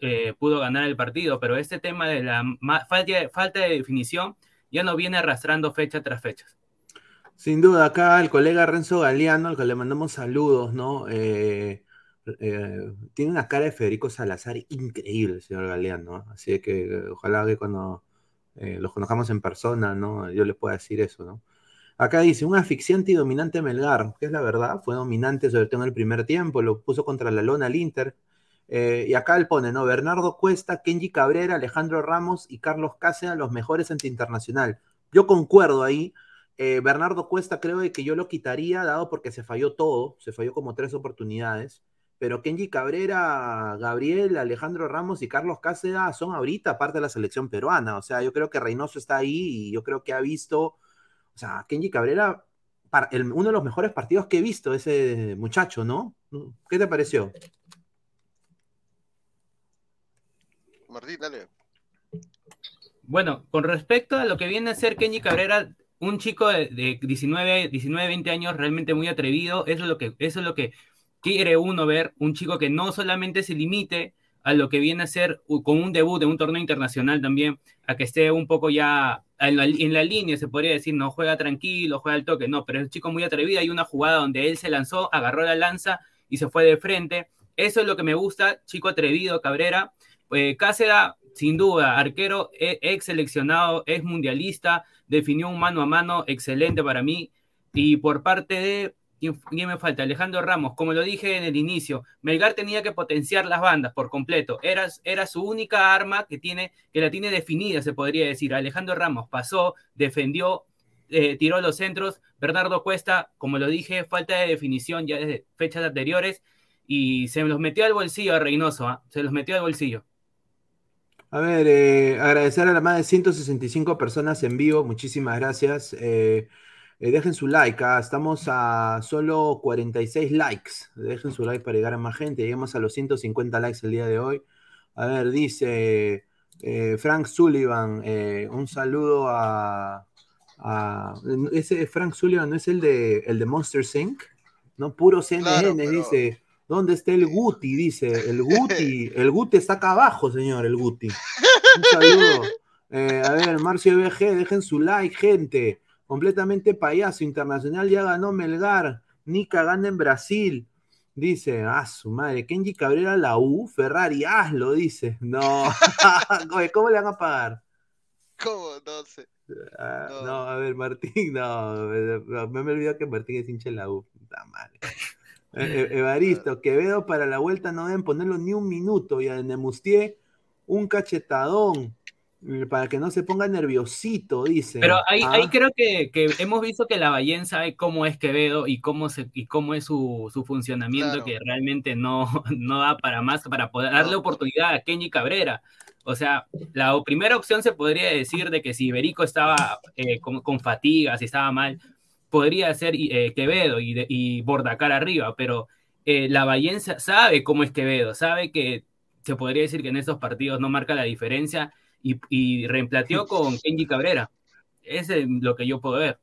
eh, pudo ganar el partido, pero este tema de la falta, falta de definición ya no viene arrastrando fecha tras fecha. Sin duda, acá el colega Renzo Galeano, al que le mandamos saludos, ¿no? Eh, eh, tiene una cara de Federico Salazar increíble, señor Galeano, así que ojalá que cuando los conozcamos en persona, ¿no? Yo les pueda decir eso, ¿no? Acá dice, un asfixiante y dominante Melgar, que es la verdad, fue dominante sobre todo en el primer tiempo, lo puso contra la lona al Inter, y acá él pone, ¿no? Bernardo Cuesta, Kenji Cabrera, Alejandro Ramos y Carlos Cáceres, los mejores ante internacional. Yo concuerdo ahí, eh, Bernardo Cuesta creo que yo lo quitaría, dado porque se falló todo, se falló como tres oportunidades. Pero Kenji Cabrera, Gabriel, Alejandro Ramos y Carlos Cáceres son ahorita parte de la selección peruana. O sea, yo creo que Reynoso está ahí y yo creo que ha visto, o sea, Kenji Cabrera, uno de los mejores partidos que he visto, ese muchacho, ¿no? ¿Qué te pareció? Martín, dale. Bueno, con respecto a lo que viene a ser Kenji Cabrera, un chico de, 19, 19, 20 años realmente muy atrevido, eso es lo que, eso es lo que quiere uno ver, un chico que no solamente se limite a lo que viene a ser con un debut de un torneo internacional también, a que esté un poco ya en la, en la, línea, se podría decir, no juega tranquilo, juega al toque, no, pero es un chico muy atrevido, hay una jugada donde él se lanzó, agarró la lanza y se fue de frente, eso es lo que me gusta, chico atrevido, Cabrera, eh, sin duda, arquero e, ex seleccionado, es mundialista, definió un mano a mano excelente para mí. Y por parte de, ¿quién me falta? Alejandro Ramos, como lo dije en el inicio, Melgar tenía que potenciar las bandas por completo. Era, era su única arma que, tiene, que la tiene definida, se podría decir. Alejandro Ramos pasó, defendió, eh, tiró los centros. Bernardo Cuesta, como lo dije, falta de definición ya desde fechas anteriores. Y se los metió al bolsillo a Reynoso, ¿ah? se los metió al bolsillo. A ver, eh, agradecer a las más de 165 personas en vivo, muchísimas gracias. Eh, eh, dejen su like, ¿ah? estamos a solo 46 likes. Dejen su like para llegar a más gente. Lleguemos a los 150 likes el día de hoy. A ver, dice Frank Sullivan, un saludo a, Ese Frank Sullivan no es el de, el de Monster Inc., ¿no? Puro CNN, dice. ¿Dónde está el Guti? Dice, el Guti, el Guti está acá abajo, señor, el Guti. Un saludo. Eh, a ver, Marcio BG, dejen su like, gente. Completamente payaso, internacional ya ganó Melgar. Nica gana en Brasil. Dice, ah, su madre, Kenji Cabrera la U, Ferrari, hazlo, dice. No, ¿cómo le van a pagar? ¿Cómo? No sé. Ah, no. a ver, Martín, no, me, me olvidó que Martín es hincha de la U. Puta madre. Eh, eh, Evaristo, Quevedo para la vuelta no deben ponerlo ni un minuto y a Nemustier un cachetadón eh, para que no se ponga nerviosito, dice. Pero ahí, ahí Ah, creo que, que hemos visto que la Ballén sabe cómo es Quevedo y cómo, se, y cómo es su, su funcionamiento, Claro. que realmente no, no da para más, para poder darle No. oportunidad a Kenji Cabrera. O sea, la primera opción se podría decir de que si Iberico estaba eh, con, con fatiga, si estaba mal, podría ser eh, Quevedo y, de- y Bordacar arriba, pero eh, la Ballén sa- sabe cómo es Quevedo, sabe que se podría decir que en estos partidos no marca la diferencia y, y reemplateó con Kenji Cabrera. Ese es lo que yo puedo ver.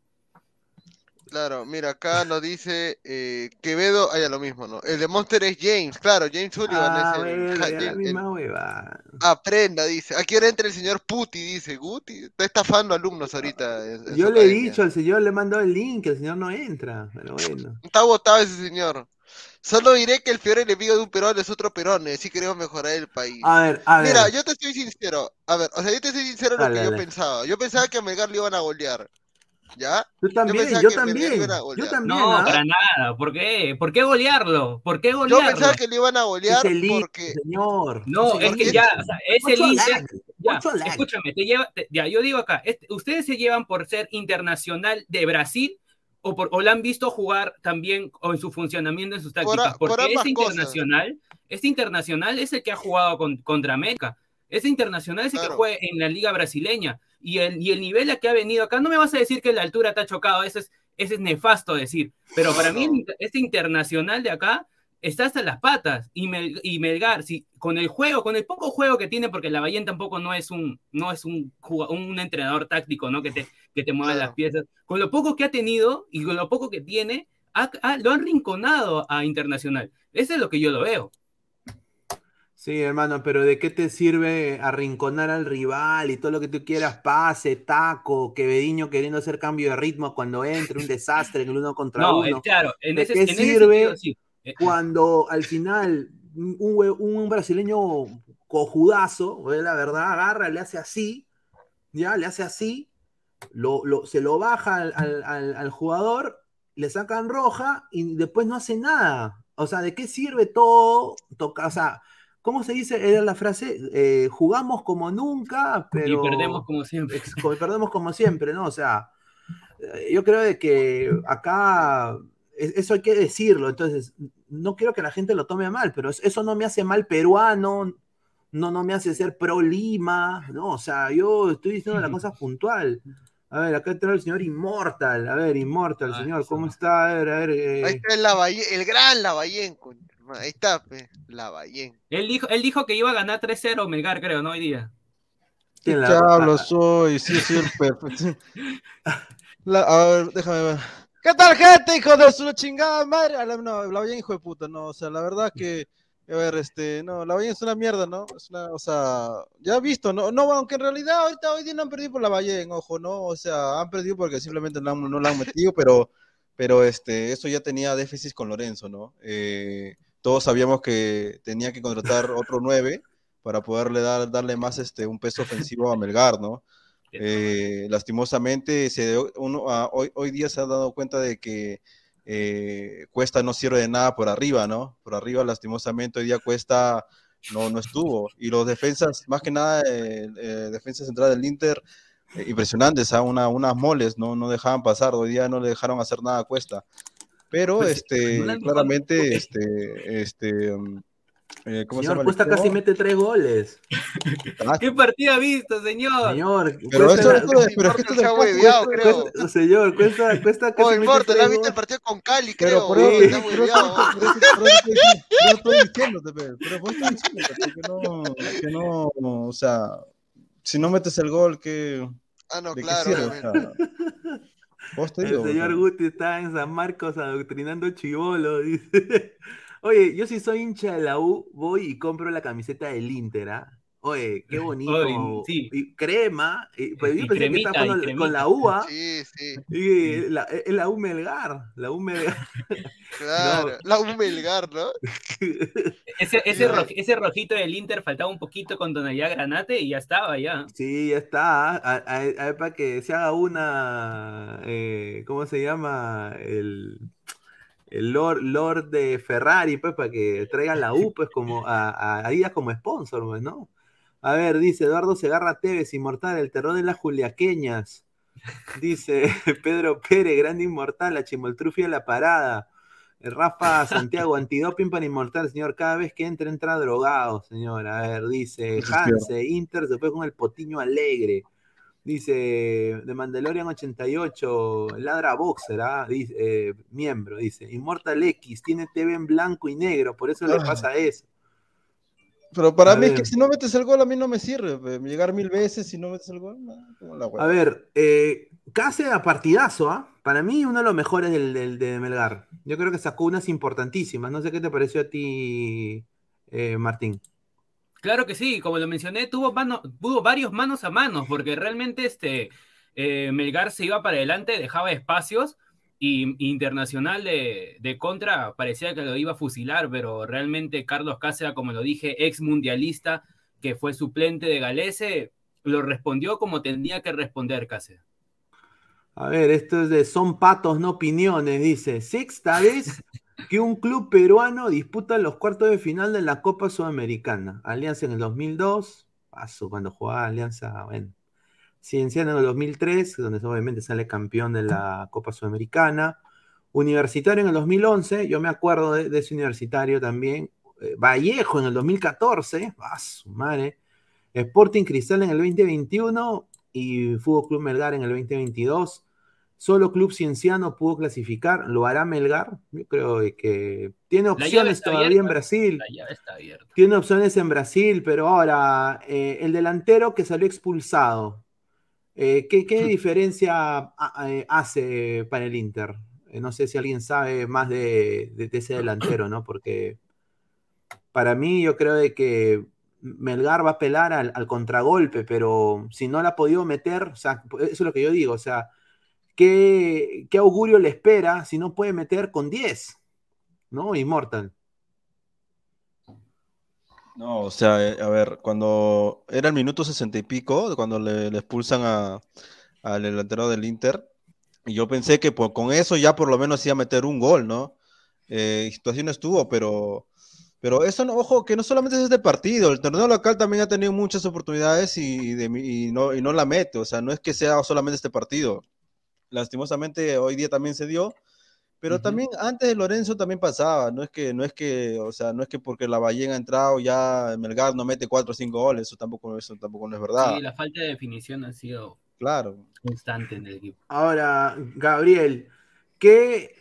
Claro, mira, acá nos dice eh, Quevedo, haya lo mismo, ¿no? El de Monster es James, claro, James Sullivan ah, es el, bueno, ja- ya la el- misma hueva. Aprenda, dice. Aquí ahora entra el señor Puti, dice. Guti, está estafando alumnos ahorita. en- en Yo le he dicho al señor, le he mandado el link, el señor no entra, pero bueno. Está botado ese señor. Solo diré que el peor enemigo de un peruano es otro peruano, y así queremos mejorar el país. A ver, a ver. Mira, yo te estoy sincero. A ver, o sea, yo te soy sincero en lo Dale, que yo pensaba. Yo pensaba que a Melgar le iban a golear. ¿Ya? Yo también, yo también, yo. No, ¿ah? para nada. ¿Por qué? ¿Por qué golearlo? ¿por qué Yo golearlo? pensaba que le iban a golear porque. señor. No, Señor, es que ya, o sea, es el Inter. lag, Ya, mucho lag. escúchame, te lleva, te- ya, yo digo acá, este- ustedes se llevan por ser internacional de Brasil o, por, o la han visto jugar también o en su funcionamiento, en sus Por tácticas, por porque ambas este cosas. internacional, este internacional es el que ha jugado con- contra América, ese internacional es el que juega en la liga brasileña y el, y el nivel a que ha venido acá, no me vas a decir que la altura te ha chocado, ese es, ese es nefasto decir. Pero para mí, este internacional de acá está hasta las patas. Y, Mel- y Melgar, si, con el juego, con el poco juego que tiene, porque la Bahía tampoco no es un, no es un, un entrenador táctico, ¿no? Que te, que te mueva las piezas. Con lo poco que ha tenido y con lo poco que tiene, ha- ha- lo han rinconado a Internacional. Eso es lo que yo lo veo. Sí, hermano, pero ¿de qué te sirve arrinconar al rival y todo lo que tú quieras? Pase, taco, Quevediño queriendo hacer cambio de ritmo cuando entre, un desastre en el uno contra No, uno. eh, claro, en ¿De ese, qué en ese sirve sentido, sí. Eh, cuando al final un, un brasileño cojudazo, eh, la verdad, agarra, le hace así, ya, le hace así, lo, lo- se lo baja al, al- al- al jugador, le sacan roja y después no hace nada. O sea, ¿de qué sirve todo? Toca, o sea, ¿cómo se dice? Era la frase, eh, jugamos como nunca, pero... Y perdemos como siempre. Ex- como- perdemos como siempre, ¿no? O sea, eh, yo creo de que acá es- eso hay que decirlo, entonces no quiero que la gente lo tome mal, pero es- eso no me hace mal peruano, no, no me hace ser pro Lima, ¿no? O sea, yo estoy diciendo la cosa puntual. A ver, acá entra el señor Immortal, a ver, Immortal, señor, ¿cómo está? A ver, a ver. eh, Ahí está el, Lavallén, el gran Lavallén, coño. Ahí está, pe, Lavallén. Él dijo, él dijo que iba a ganar 3-0 Melgar, creo, ¿no? Hoy día. ¿Qué la- hablo soy? Sí, sí, el perfecto. La- a ver, déjame ver. ¿Qué tal, gente, hijo de su chingada madre? La- no, la Ballén, hijo de puta, no, o sea, la verdad que, a ver, este, no, la Ballén es una mierda, ¿no? Es una, o sea, ya he visto, no, no, aunque en realidad ahorita hoy día no han perdido por la Ballén, ojo, ¿no? O sea, han perdido porque simplemente no, han- no la han metido, pero, pero, este, eso ya tenía déficit con Lorenzo, ¿no? Eh, todos sabíamos que tenía que contratar otro 9 para poderle dar, darle más, este, un peso ofensivo a Melgar, ¿no? Eh, lastimosamente, se, uno, ah, hoy, hoy día se ha dado cuenta de que eh, Cuesta no sirve de nada por arriba, ¿no? Por arriba, lastimosamente, hoy día Cuesta no, no estuvo. Y los defensas, más que nada, eh, eh, defensa central del Inter, impresionantes, ¿ah? Una, unas moles, ¿no? No dejaban pasar, hoy día no le dejaron hacer nada a Cuesta. Pero, Pues, este, no la- claramente, este, este, um, eh, ¿cómo se señor, llama el Cuesta casi mete tres goles. Ah, ¿Qué partido ha visto, señor? Señor, Pero Cuesta- esto, esto de- pero es que esto se ha hueveado, Cuesta- creo. Cuesta- señor, Cuesta, Cuesta casi mete Immortal, tres ¿has visto el partido con Cali, Pero creo? por Oh, eso, está por hueveado. por por yo estoy diciéndote, pe, pero vos estoy diciéndote que no, que no, o sea, si no metes el gol, que Ah, no, ¿de qué claro, El señor Guti está en San Marcos adoctrinando chivolo, dice. Oye, yo si soy hincha de la U, voy y compro la camiseta del Inter, ¿ah? Oye, qué bonito. Oye, sí. Y crema. y- pues yo Y pensé cremita, que estaba con, la U, ¿ah? Sí, sí, Y la, es la U Melgar. La U Melgar. claro. La U Melgar, ¿no? Ese, ese, rojito del Inter faltaba un poquito con tonalidad granate y ya estaba, ya. Sí, ya está. A, a- a- para que se haga una. eh, ¿Cómo se llama? El. El Lord, Lord de Ferrari, pues, para que traigan la U, pues, como a, a Adidas como sponsor, pues, ¿no? A ver, dice Eduardo Segarra Tevez, inmortal, el terror de las juliaqueñas. Dice Pedro Pérez, grande inmortal, la chimoltrufia de la parada. Eh, Rafa Santiago, antidoping para inmortal, señor. Cada vez que entra, entra drogado, señor. A ver, dice Hanse, Inter se fue con el potiño alegre. Dice de Mandalorian 88, ladra boxer, ¿ah? Dice, eh, miembro, dice. Immortal X, tiene TV en blanco y negro, por eso le Ah. pasa eso. Pero para A mí es que si no metes el gol a mí no me sirve, llegar mil veces si no metes el gol, no, como la. A ver, eh, Case a partidazo, ¿ah? Para mí uno de los mejores del, del- de Melgar. Yo creo que sacó unas importantísimas. No sé qué te pareció a ti, eh, Martín. Claro que sí, como lo mencioné, tuvo, mano, tuvo varios manos a manos, porque realmente este, eh, Melgar se iba para adelante, dejaba espacios, y Internacional de, de contra parecía que lo iba a fusilar, pero realmente Carlos Cáceres, como lo dije, ex mundialista, que fue suplente de Galese, lo respondió como tenía que responder Cáceres. A ver, esto es de Son Patos, no opiniones. Dice, sexta vez que un club peruano disputa los cuartos de final de la Copa Sudamericana. Alianza en el 2002, paso cuando jugaba Alianza, bueno. Cienciano en el 2003, donde obviamente sale campeón de la Copa Sudamericana. Universitario en el 2011, yo me acuerdo de, de ese universitario también. Eh, Vallejo en el 2014, a su madre. Sporting Cristal en el 2021 y Fútbol Club Melgar en el 2022. Solo Club Cienciano pudo clasificar. ¿Lo hará Melgar? Yo creo que tiene opciones todavía en Brasil. La llave está abierta. Tiene opciones en Brasil, pero ahora eh, el delantero que salió expulsado. Eh, ¿qué, qué diferencia eh, hace para el Inter? Eh, no sé si alguien sabe más de, de- de ese delantero, ¿no? Porque para mí yo creo de que Melgar va a apelar al, al contragolpe, pero si no la ha podido meter, o sea, eso es lo que yo digo, o sea, ¿qué, qué augurio le espera si no puede meter con 10? ¿No? Immortal. No, o sea, eh, a ver, cuando era el minuto sesenta y pico, cuando le, expulsan al delantero del Inter, y yo pensé que por- con eso ya por lo menos iba a meter un gol, ¿no? Eh, situación estuvo, pero, pero eso no, ojo, que no solamente es este partido, el torneo local también ha tenido muchas oportunidades y no, y no la mete, o sea, no es que sea solamente este partido. Lastimosamente hoy día también se dio, pero también antes de Lorenzo también pasaba, no es que, no es que, o sea, no es que porque la Ballén ha entrado ya Melgar no mete cuatro o cinco goles, eso tampoco, eso tampoco no es verdad. Sí, la falta de definición ha sido Claro. constante en el equipo. Ahora, Gabriel, ¿qué,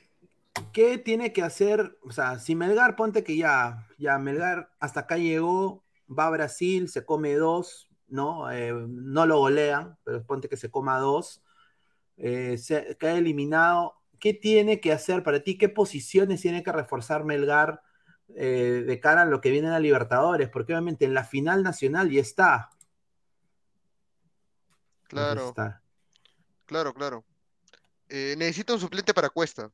qué tiene que hacer? O sea, si Melgar, ponte que ya, ya Melgar hasta acá llegó, va a Brasil, se come dos, ¿no? Eh, no lo golean, pero ponte que se coma dos, eh, se cae eliminado. ¿Qué tiene que hacer para ti? ¿Qué posiciones tiene que reforzar Melgar eh, de cara a lo que viene a Libertadores? Porque obviamente en la final nacional ya está. Ya Claro, está. claro, claro. Eh, necesita un suplente para Cuesta.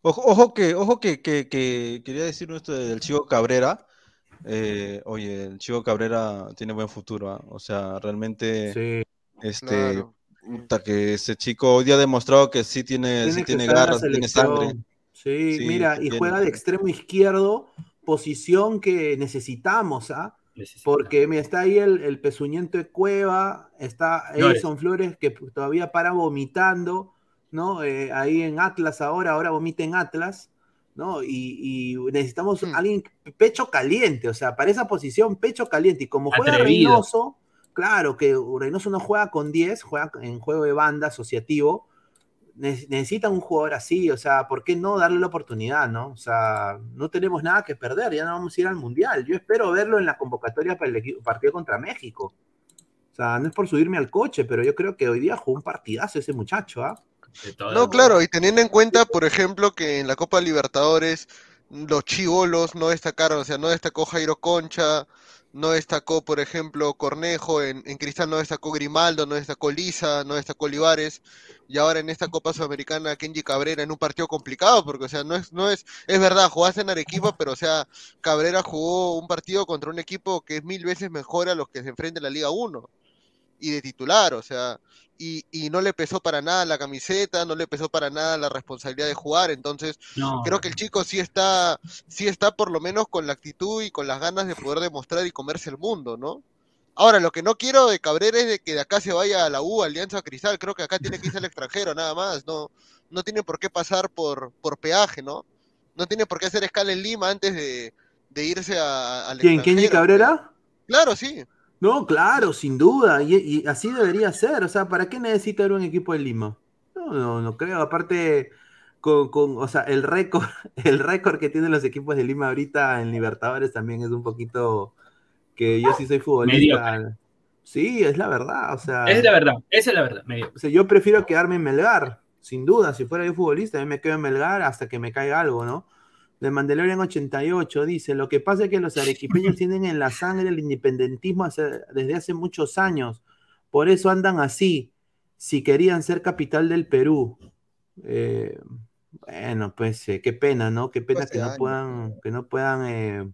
Ojo, ojo que, ojo que, que, que quería decir esto del Chivo Cabrera. eh, oye, el Chivo Cabrera tiene buen futuro, ¿ah? O sea, realmente, Sí. este, Claro. Puta, que ese chico hoy día ha demostrado que sí tiene, sí Tiene que tiene garras, tiene sangre. Sí, Sí, mira, sí y tiene. juega de extremo izquierdo, posición que necesitamos, ¿ah? Porque mira, está ahí el, el pezuñento de Cueva, está. Edison Flores que todavía para vomitando, ¿no? Eh, ahí en Atlas ahora, ahora vomita en Atlas, ¿no? Y, y necesitamos Hmm. alguien pecho caliente, o sea, para esa posición pecho caliente. Y como juega Atrevido. Reynoso, claro que Reynoso no juega con 10, juega en juego de banda asociativo. ne- Necesitan un jugador así, o sea, ¿por qué no darle la oportunidad, no? O sea, no tenemos nada que perder, ya no vamos a ir al Mundial. Yo espero verlo en la convocatoria para el equipo- partido contra México. O sea, no es por subirme al coche, pero yo creo que hoy día jugó un partidazo ese muchacho, ¿ah? De todo. No, claro, y teniendo en cuenta, por ejemplo, que en la Copa Libertadores los chivolos no destacaron, o sea, no destacó Jairo Concha, no destacó, por ejemplo, Cornejo, en, en Cristal no destacó Grimaldo, no destacó Lisa, no destacó Olivares, y ahora en esta Copa Sudamericana Kenji Cabrera en un partido complicado, porque, o sea, no es, no es, es verdad, jugaste en Arequipa, pero, o sea, Cabrera jugó un partido contra un equipo que es mil veces mejor a los que se enfrenta en la Liga 1, y de titular, o sea, y, y no le pesó para nada la camiseta, no le pesó para nada la responsabilidad de jugar, entonces No, creo que el chico sí está, sí está por lo menos con la actitud y con las ganas de poder demostrar y comerse el mundo, ¿no? Ahora, lo que no quiero de Cabrera es de que de acá se vaya a la U, Alianza Cristal, creo que acá tiene que irse al extranjero, nada más, no, no tiene por qué pasar por, por peaje, ¿no? No tiene por qué hacer escala en Lima antes de, de irse a, al ¿Quién? ¿Kenji. Cabrera? Claro, sí. No, claro, sin duda. Y, y así debería ser. O sea, ¿para qué necesita un equipo de Lima? No, no, no creo. Aparte, con, con- o sea, el récord, el récord que tienen los equipos de Lima ahorita en Libertadores también es un poquito que yo sí soy futbolista. Sí, es la verdad. O sea, es la verdad, esa es la verdad. medio. o sea, yo prefiero quedarme en Melgar, sin duda. Si fuera yo futbolista, yo me quedo en Melgar hasta que me caiga algo, ¿no? De Mandalorian 88 dice, lo que pasa es que los arequipeños tienen en la sangre el independentismo hace- desde hace muchos años. Por eso andan así, si querían ser capital del Perú. Eh, bueno, pues eh, qué pena, ¿no? Qué pena que no puedan, que no puedan, eh,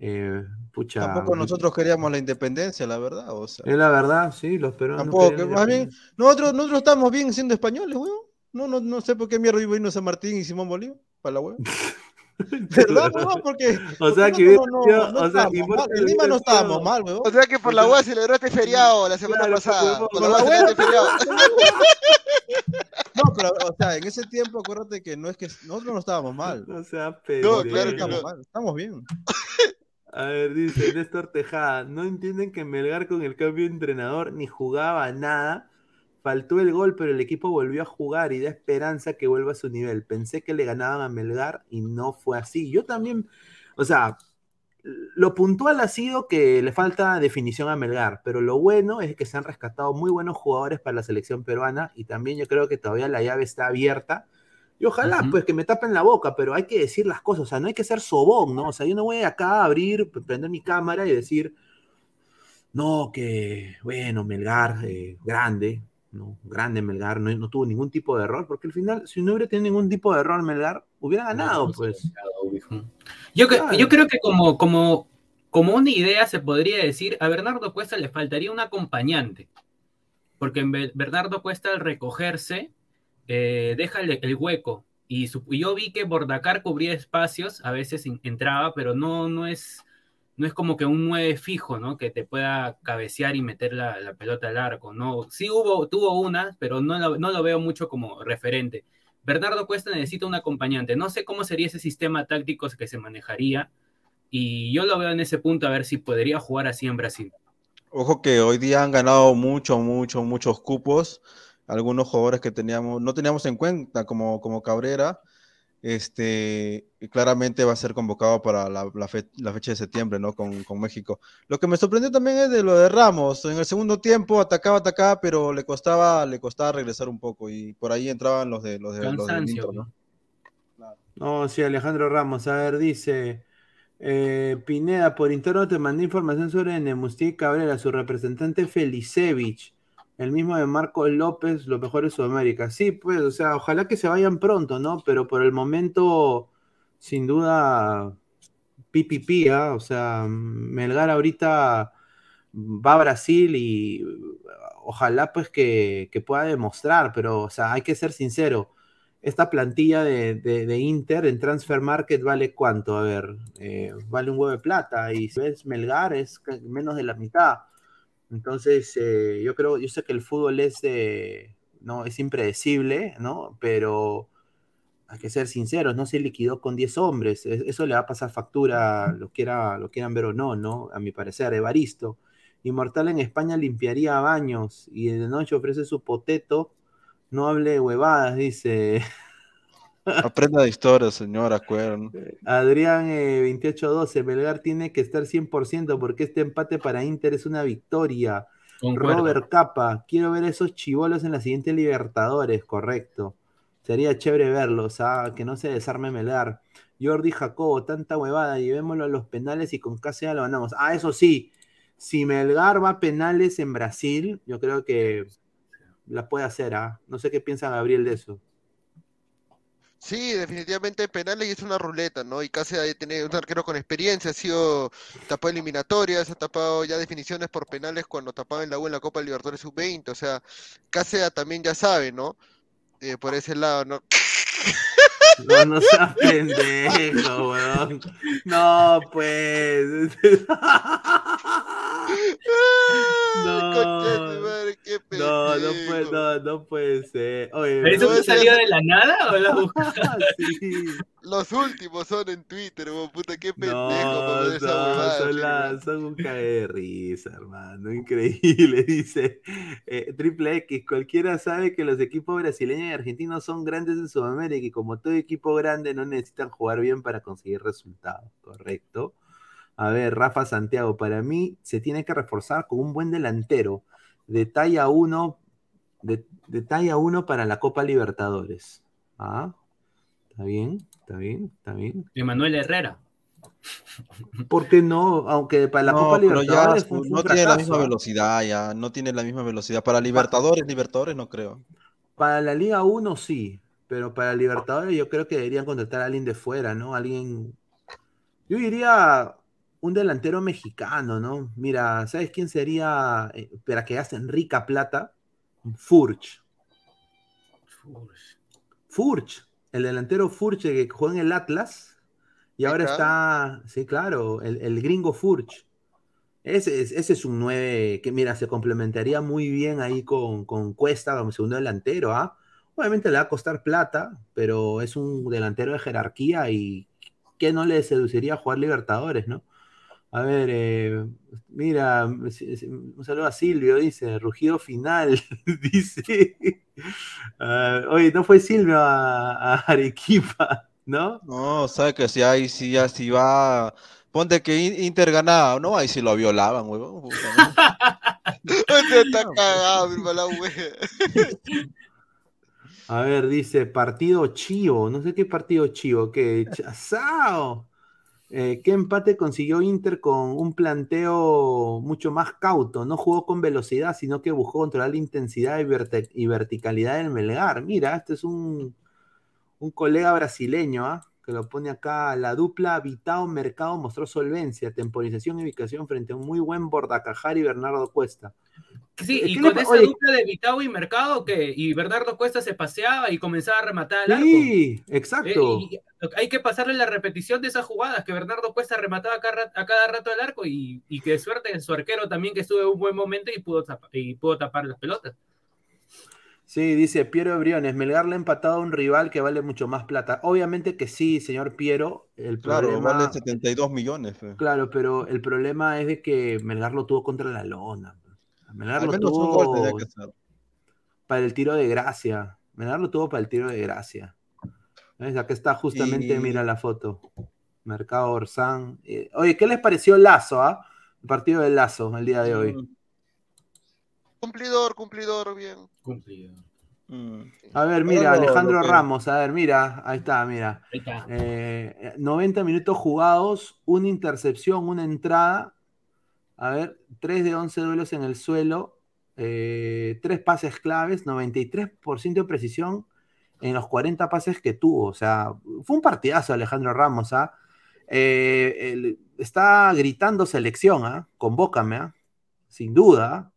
eh, pucha. Tampoco nosotros queríamos la independencia, la verdad. O sea, Es la verdad, sí, los peruanos. no tampoco, que más bien, nosotros, nosotros estamos bien siendo españoles, weón. No, no, no sé por qué mierda vino San Martín y Simón Bolívar, para la weón. ¿Verdad, weón? Porque, O sea, que no, no o sea, estábamos que mal. Immortal En Lima no estábamos mal, weón. O sea que por la UA celebró este feriado la semana Claro, pasada. por- Por la por UA la celebró feriado. No, pero, o sea, en ese tiempo, acuérdate que no es que nosotros no estábamos mal. O sea, No, pendejo. claro que estamos no. mal, estamos bien. A ver, dice Néstor Tejada, no entienden que Melgar con el cambio de entrenador ni jugaba nada, Faltó el gol, pero el equipo volvió a jugar y da esperanza que vuelva a su nivel. Pensé que le ganaban a Melgar y no fue así. Yo también, o sea, lo puntual ha sido que le falta definición a Melgar, pero lo bueno es que se han rescatado muy buenos jugadores para la selección peruana y también yo creo que todavía la llave está abierta. Y ojalá, pues, que me tapen la boca, pero hay que decir las cosas, o sea, no hay que ser sobón, ¿no? O sea, yo no voy acá a abrir, prender mi cámara y decir, no, que, bueno, Melgar, eh, grande, ¿no? Grande Melgar, no, no tuvo ningún tipo de error, porque al final, si no hubiera tenido ningún tipo de error Melgar, hubiera ganado, pues. Yo, Claro. yo creo que como, como, como una idea se podría decir, a Bernardo Cuesta le faltaría un acompañante. Porque en Be- Bernardo Cuesta al recogerse, eh, deja el, el hueco. Y su- yo vi que Bordacar cubría espacios, a veces entraba, pero no, no, es, no es como que un 9 fijo, ¿no? Que te pueda cabecear y meter la, la pelota al arco, ¿no? Sí hubo, tuvo una, pero no lo, no lo veo mucho como referente. Bernardo Cuesta necesita un acompañante. No sé cómo sería ese sistema táctico que se manejaría. Y yo lo veo en ese punto a ver si podría jugar así en Brasil. Ojo que hoy día han ganado mucho, mucho, muchos cupos. Algunos jugadores que teníamos, no teníamos en cuenta, como, como Cabrera, este, claramente va a ser convocado para la, la fe- la fecha de septiembre, ¿no? Con, con México. Lo que me sorprendió también es de lo de Ramos. En el segundo tiempo atacaba, atacaba, pero le costaba, le costaba regresar un poco. Y por ahí entraban los de los de los ¿no? No, sí, Alejandro Ramos. A ver, dice eh, Pineda, por interno te mandé información sobre Nemusti Cabrera, su representante Felicevich, el mismo de Marcos López, los mejores de Sudamérica. Sí, pues, o sea, ojalá que se vayan pronto, ¿no? Pero por el momento, sin duda, pipipi, ¿ah? O sea, Melgar ahorita va a Brasil y ojalá pues que, que pueda demostrar, pero, o sea, hay que ser sincero esta plantilla de, de- Inter en Transfer Market vale cuánto? A ver, eh, vale un huevo de plata y si ves Melgar es menos de la mitad. Entonces, eh, yo creo, yo sé que el fútbol es, no, es impredecible, ¿no? Pero hay que ser sinceros, no se liquidó con 10 hombres. Eso le va a pasar factura, lo, quiera, lo quieran ver o no, ¿no? A mi parecer, Evaristo. Inmortal en España limpiaría baños y de noche ofrece su poteto. No hable huevadas, dice. Aprenda de historia, señor, acuerdo. Adrián eh, 2812, Belgar tiene que estar 100% porque este empate para Inter es una victoria. Concuerdo. Robert Capa, quiero ver esos chivolos en la siguiente Libertadores, correcto. Sería chévere verlos, ah, que no se desarme Melgar. Jordi Jacobo, tanta huevada, llevémoslo a los penales y con casi ya lo ganamos. Ah, eso sí, si Melgar va a penales en Brasil, yo creo que la puede hacer, ah. No sé qué piensa Gabriel de eso. Sí, definitivamente penales y es una ruleta, ¿no? Y Cáceres tiene un arquero con experiencia, ha sido tapado eliminatorias, ha tapado ya definiciones por penales cuando tapaba en la U en la Copa Libertadores Sub-20, o sea, Cáceres también ya sabe, ¿no? Eh, por ese lado, ¿no? No, no seas pendejo, weón. No, pues. Madre, qué No, no puede, no, no puede ser. Oye, ¿Pero eso no salió de la nada o lo buscaste? sí. Los últimos son en Twitter, weón, puta, qué pendejo No, esa no, huevada, son, la- son un cae de risa, hermano. Increíble, dice eh, Triple X. Cualquiera sabe que los equipos brasileños y argentinos son grandes en Sudamérica y como todo equipo grande no necesitan jugar bien para conseguir resultados. Correcto. A ver, Rafa Santiago, para mí se tiene que reforzar con un buen delantero de talla 1 de, de talla 1 para la Copa Libertadores. Ah, está bien, está bien, está bien. Emanuel Herrera. ¿Por qué no? Aunque para la No, Copa pero ya Libertadores no tiene la misma velocidad, ya no tiene la misma velocidad. Para Libertadores, Libertadores no creo. Para la Liga 1 sí, pero para Libertadores yo creo que deberían contratar a alguien de fuera, ¿no? Alguien. Yo diría un delantero mexicano, ¿no? Mira, ¿sabes quién sería eh, para que gasten rica plata? Furch. Furch, el delantero Furch que juega en el Atlas y ahora está, sí, claro, el, el gringo Furch. Ese, es- ese es un 9 que, mira, se complementaría muy bien ahí con, con Cuesta como segundo delantero, ¿ah? Obviamente le va a costar plata, pero es un delantero de jerarquía y que no le seduciría jugar Libertadores, ¿no? A ver, eh, mira, un saludo a Silvio, dice, rugido final, dice. Ah, oye, no fue Silvio a, a Arequipa, ¿no? No, sabe que si hay, si ya si va, ponte que In- Inter ganaba, no, ahí si lo violaban, huevón. está cagado, mi mala wea. A ver, dice partido chivo. No sé qué partido chivo. ¿Qué? ¡Chazao! Eh, ¿Qué empate consiguió Inter con un planteo mucho más cauto? No jugó con velocidad, sino que buscó controlar la intensidad y, verticalidad del Melgar. Mira, este es un, un colega brasileño, ¿ah? que lo pone acá. La dupla Vitao Mercado mostró solvencia, temporización y ubicación frente a un muy buen Bordacajar y Bernardo Cuesta. Sí, ¿Qué y con esa oye, dupla de Vitao y Mercado, que y Bernardo Cuesta se paseaba y comenzaba a rematar al arco. Sí, Eh, exacto. y hay que pasarle la repetición de esas jugadas, que Bernardo Cuesta remataba a cada, a cada rato al arco y, y que de suerte su arquero también que estuvo en un buen momento y pudo, tapa- y pudo tapar las pelotas. Sí, dice Piero Briones, Melgar le ha empatado a un rival que vale mucho más plata. Obviamente que sí, señor Piero. El Claro, problema, vale 72 millones. fe. claro, pero el problema es de que Melgar lo tuvo contra la lona. Melgar Al lo menos un tuvo gol tenía que hacer. para el tiro de gracia. Melgar lo tuvo para el tiro de gracia. ¿Ves? Acá está justamente, Y- mira la foto. Mercado Orsán. Eh, oye, ¿qué les pareció Lazo, ah? El partido de Lazo el día de hoy. Mm, Cumplidor, cumplidor, bien. Cumplido. mm. A ver, mira, Alejandro que- Ramos, a ver, mira, ahí está, mira. Ahí está. Eh, 90 minutos jugados, una intercepción, una entrada. A ver, 3 de 11 duelos en el suelo, eh, 3 pases claves, 93% de precisión en los 40 pases que tuvo. O sea, fue un partidazo Alejandro Ramos. ¿ah? Eh, está gritando selección, ¿ah? convócame, ¿ah? sin duda.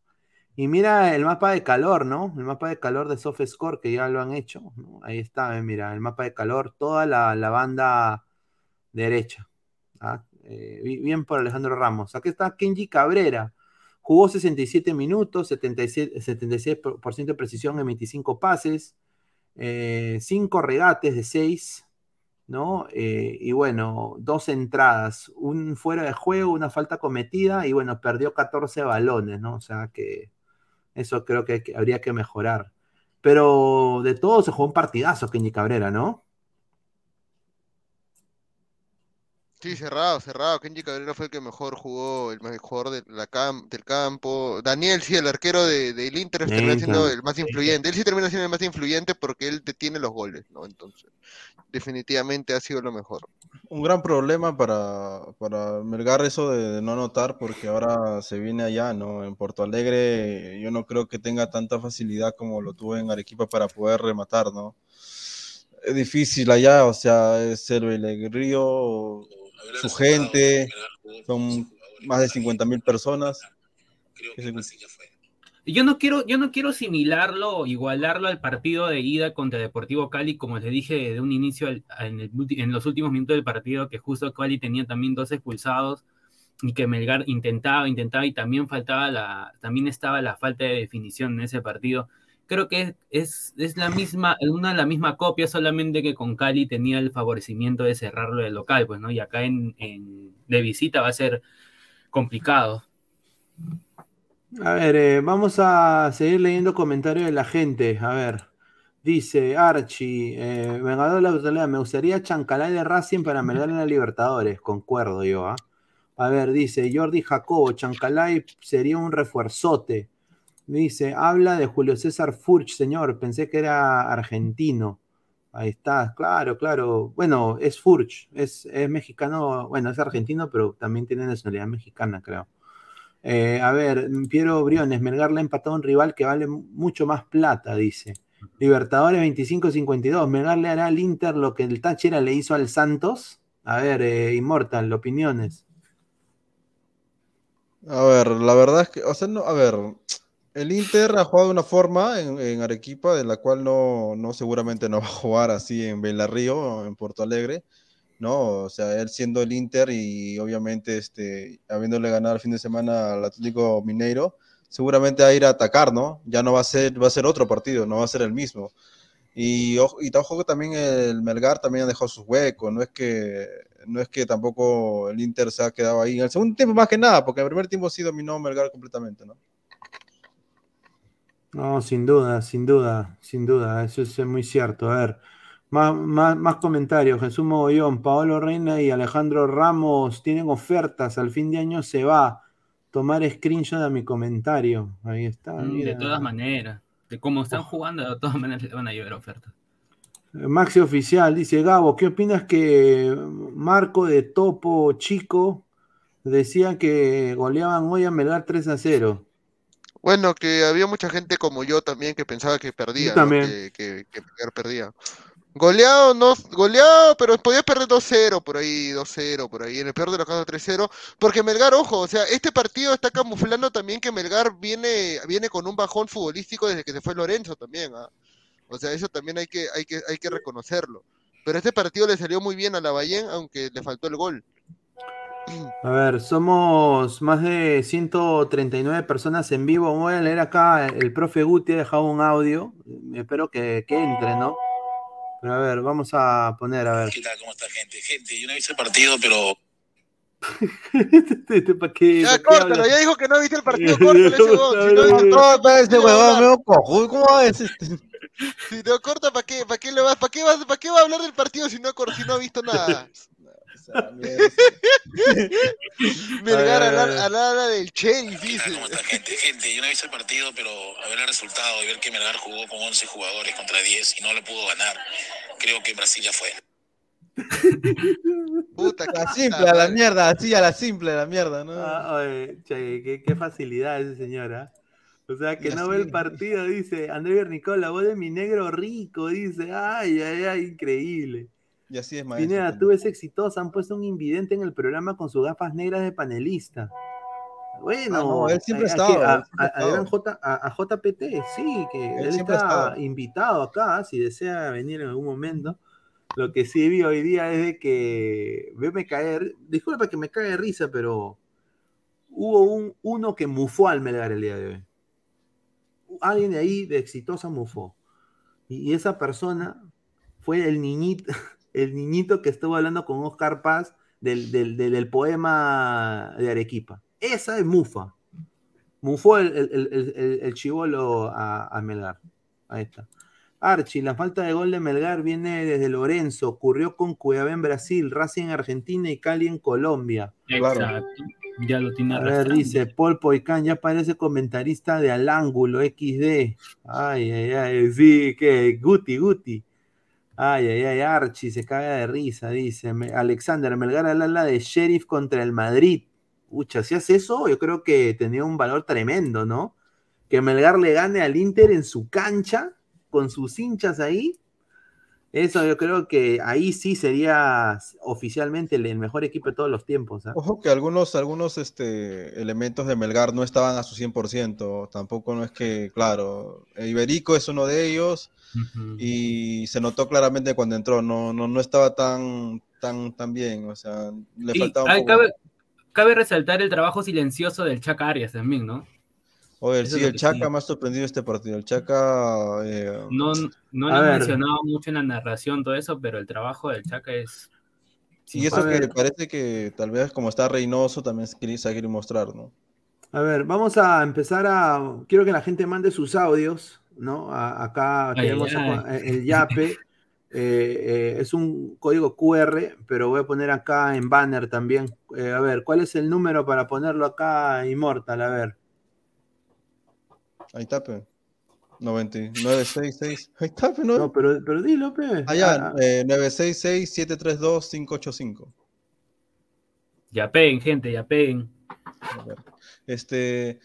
Y mira el mapa de calor, ¿no? El mapa de calor de SoftScore, que ya lo han hecho. Ahí está, eh, mira, el mapa de calor, toda la, banda derecha. Eh, bi- bien por Alejandro Ramos. Aquí está Kenji Cabrera. Jugó 67 minutos, 77, 76% de precisión en 25 pases, 5 regates de 6, ¿no? Eh, y bueno, dos entradas, un fuera de juego, una falta cometida y bueno, perdió 14 balones, ¿no? O sea que eso creo que, que- habría que mejorar. Pero de todo se jugó un partidazo Kenji Cabrera, ¿no? Sí, cerrado, cerrado. Kenji Cabrera fue el que mejor jugó, el mejor de la cam- del campo. Daniel, sí, el arquero de- del Inter termina siendo el más influyente. Él sí termina siendo el más influyente porque él detiene los goles, ¿no? Entonces, definitivamente ha sido lo mejor. Un gran problema para, para Melgar eso de, de no anotar, porque ahora se viene allá, ¿no? En Porto Alegre yo no creo que tenga tanta facilidad como lo tuvo en Arequipa para poder rematar, ¿no? Es difícil allá, o sea, es el Río, su gente, son más de 50 mil personas. ¿Qué se- Yo no quiero, yo no quiero asimilarlo o igualarlo al partido de ida contra Deportivo Cali, como les dije de un inicio al- en, el en los últimos minutos del partido, que justo Cali tenía también dos expulsados y que Melgar intentaba, intentaba y también faltaba la, también estaba la falta de definición en ese partido. Creo que es, es la misma, una la misma copia, solamente que con Cali tenía el favorecimiento de cerrarlo de local, pues, ¿no? Y acá en, en- de visita va a ser complicado. A ver, eh, vamos a seguir leyendo comentarios de la gente. A ver, dice Archie, eh, Vengador de la Brutalidad, me gustaría Chancalay de Racing para Melgar en la Libertadores. Concuerdo yo, ¿ah? A ver, dice Jordi Jacobo, Chancalay sería un refuerzote. Dice, habla de Julio César Furch, señor, pensé que era argentino. Ahí está, claro, claro. Bueno, es Furch, es, es mexicano, bueno, es argentino, pero también tiene nacionalidad mexicana, creo. Eh, a ver, Piero Briones, Melgar le ha empatado a un rival que vale mucho más plata, dice. Libertadores 25-52, Melgar le hará al Inter lo que el Táchira le hizo al Santos. A ver, eh, Immortal, opiniones. A ver, la verdad es que, o sea, no, a ver, el Inter ha jugado de una forma en, en Arequipa de la cual no, no seguramente no va a jugar así en Belarrío en Porto Alegre, ¿no? O sea, él siendo el Inter y obviamente este, habiéndole ganado el fin de semana al Atlético Mineiro, seguramente va a ir a atacar, ¿no? Ya no va a ser, va a ser otro partido, no va a ser el mismo. Y, y ojo también el Melgar también ha dejado sus huecos, no es que no es que tampoco el Inter se ha quedado ahí. En el segundo tiempo más que nada, porque en el primer tiempo sí dominó Melgar completamente, ¿no? No, sin duda, sin duda, sin duda, eso es muy cierto. A ver, más, más, más comentarios. Jesús Mogollón, Paolo Reina y Alejandro Ramos tienen ofertas. Al fin de año se va. Tomar screenshot a mi comentario. Ahí está. Mm, mira. De todas maneras. De cómo están jugando, de todas maneras le van a llevar ofertas. Maxi Oficial dice: Gabo, ¿qué opinas que Marco de Topo Chico decía que goleaban hoy a Melgar 3 a 0? Bueno, que había mucha gente como yo también que pensaba que perdía, Yo ¿no? también. Que, que, que Melgar perdía. Goleado, no, goleado, pero podía perder 2-0 por ahí, 2-0 por ahí, en el peor de los casos 3-0, porque Melgar, ojo, o sea, este partido está camuflando también que Melgar viene, viene con un bajón futbolístico desde que se fue Lorenzo también, ¿ah? O sea, eso también hay que, hay que, hay que reconocerlo. Pero este partido le salió muy bien a la Ballén, aunque le faltó el gol. A ver, somos más de 139 personas en vivo. Voy a leer acá, el profe Guti ha dejado un audio. Espero que, que entre, ¿no? Pero a ver, vamos a poner, a ver. ¿Qué tal? ¿Cómo está, gente? Gente, yo no he visto el partido, pero Este, ¿Para qué? Ya, para qué córtalo, hablas? ya dijo que no viste el partido, córtalo ese huevón, si no, No, no, No, pero ese huevón medio cojudo, ¿cómo? Si no corta, ¿para qué? ¿Para qué le vas? ¿Para qué, vas, ¿Para qué va a hablar del partido si no, si no ha visto nada? Melgar A la, hora del Chelsea, dice. ¿cómo está, gente? Gente, yo no he visto el partido, pero a ver el resultado y ver que Melgar jugó con 11 jugadores contra 10 y no le pudo ganar, creo que Brasil ya fue. Puta, la simple, a la mierda, así a la simple, a la mierda, ¿no? Ah, oye, che, qué, qué facilidad ese señor, ¿ah? O sea, que no ve el partido, dice André Bernicol, la voz de mi negro rico, dice, ay, ay, ay, increíble. Y así es, maestro. Pineda, tú ves exitosa, han puesto un invidente en el programa con sus gafas negras de panelista. Bueno, Ah, no, él siempre a- ha a- estado, a- JPT, sí, que Él él, está invitado acá, si desea venir en algún momento. Lo que sí vi hoy día es de que, veme caer, disculpa que me cae de risa, pero hubo un, uno que mufó al Melgar el día de hoy. Alguien de ahí de exitosa mufó. Y, y esa persona fue el niñito, el niñito que estuvo hablando con Oscar Paz del, del, del- del poema de Arequipa. Esa es mufa. Mufó el, el, el, el- el chivolo a, a Melgar. Ahí está. Archie, la falta de gol de Melgar viene desde Lorenzo, ocurrió con Cuiabá en Brasil, Racing en Argentina y Cali en Colombia. Claro. Exacto. Ya lo tiene A ver, dice Paul Poicán, ya parece comentarista de Al Ángulo XD. Ay, ay, ay, sí, que Guti, Guti. Ay, ay, ay, Archie se caga de risa, dice Alexander Melgar al ala de Sheriff contra el Madrid. Ucha, si hace eso, yo creo que tenía un valor tremendo, ¿no? Que Melgar le gane al Inter en su cancha, con sus hinchas ahí. Eso yo creo que ahí sí sería oficialmente el mejor equipo de todos los tiempos. ¿ah? Ojo que algunos, algunos este, elementos de Melgar no estaban a su 100%, tampoco no es que, claro, Iberico es uno de ellos y se notó claramente cuando entró, no, no, no estaba tan, tan, tan bien, o sea, le Y faltaba un poco. cabe, cabe resaltar el trabajo silencioso del Chaca Arias también, ¿no? Oye, eso sí, el Chaca sí. me ha sorprendido este partido, el Chaca... eh, No, no lo ver. mencionado mucho en la narración, todo eso, pero el trabajo del Chaca es. y eso que ver. parece que tal vez como está Reynoso también se quiere, mostrar, ¿no? A ver, vamos a empezar a. Quiero que la gente mande sus audios, ¿no? A- acá Ay, tenemos ay. a- el YAPE. eh, eh, es un código QR, pero voy a poner acá en banner también. Eh, a ver, ¿cuál es el número para ponerlo acá, Immortal? A ver. Ahí está, pe. 9966. Ahí está, pe, ¿no? No, pero, pero dilo, pe. Allá, Ah, eh, 966-732-585. Ya peguen, gente, ya peguen. A ver, Este,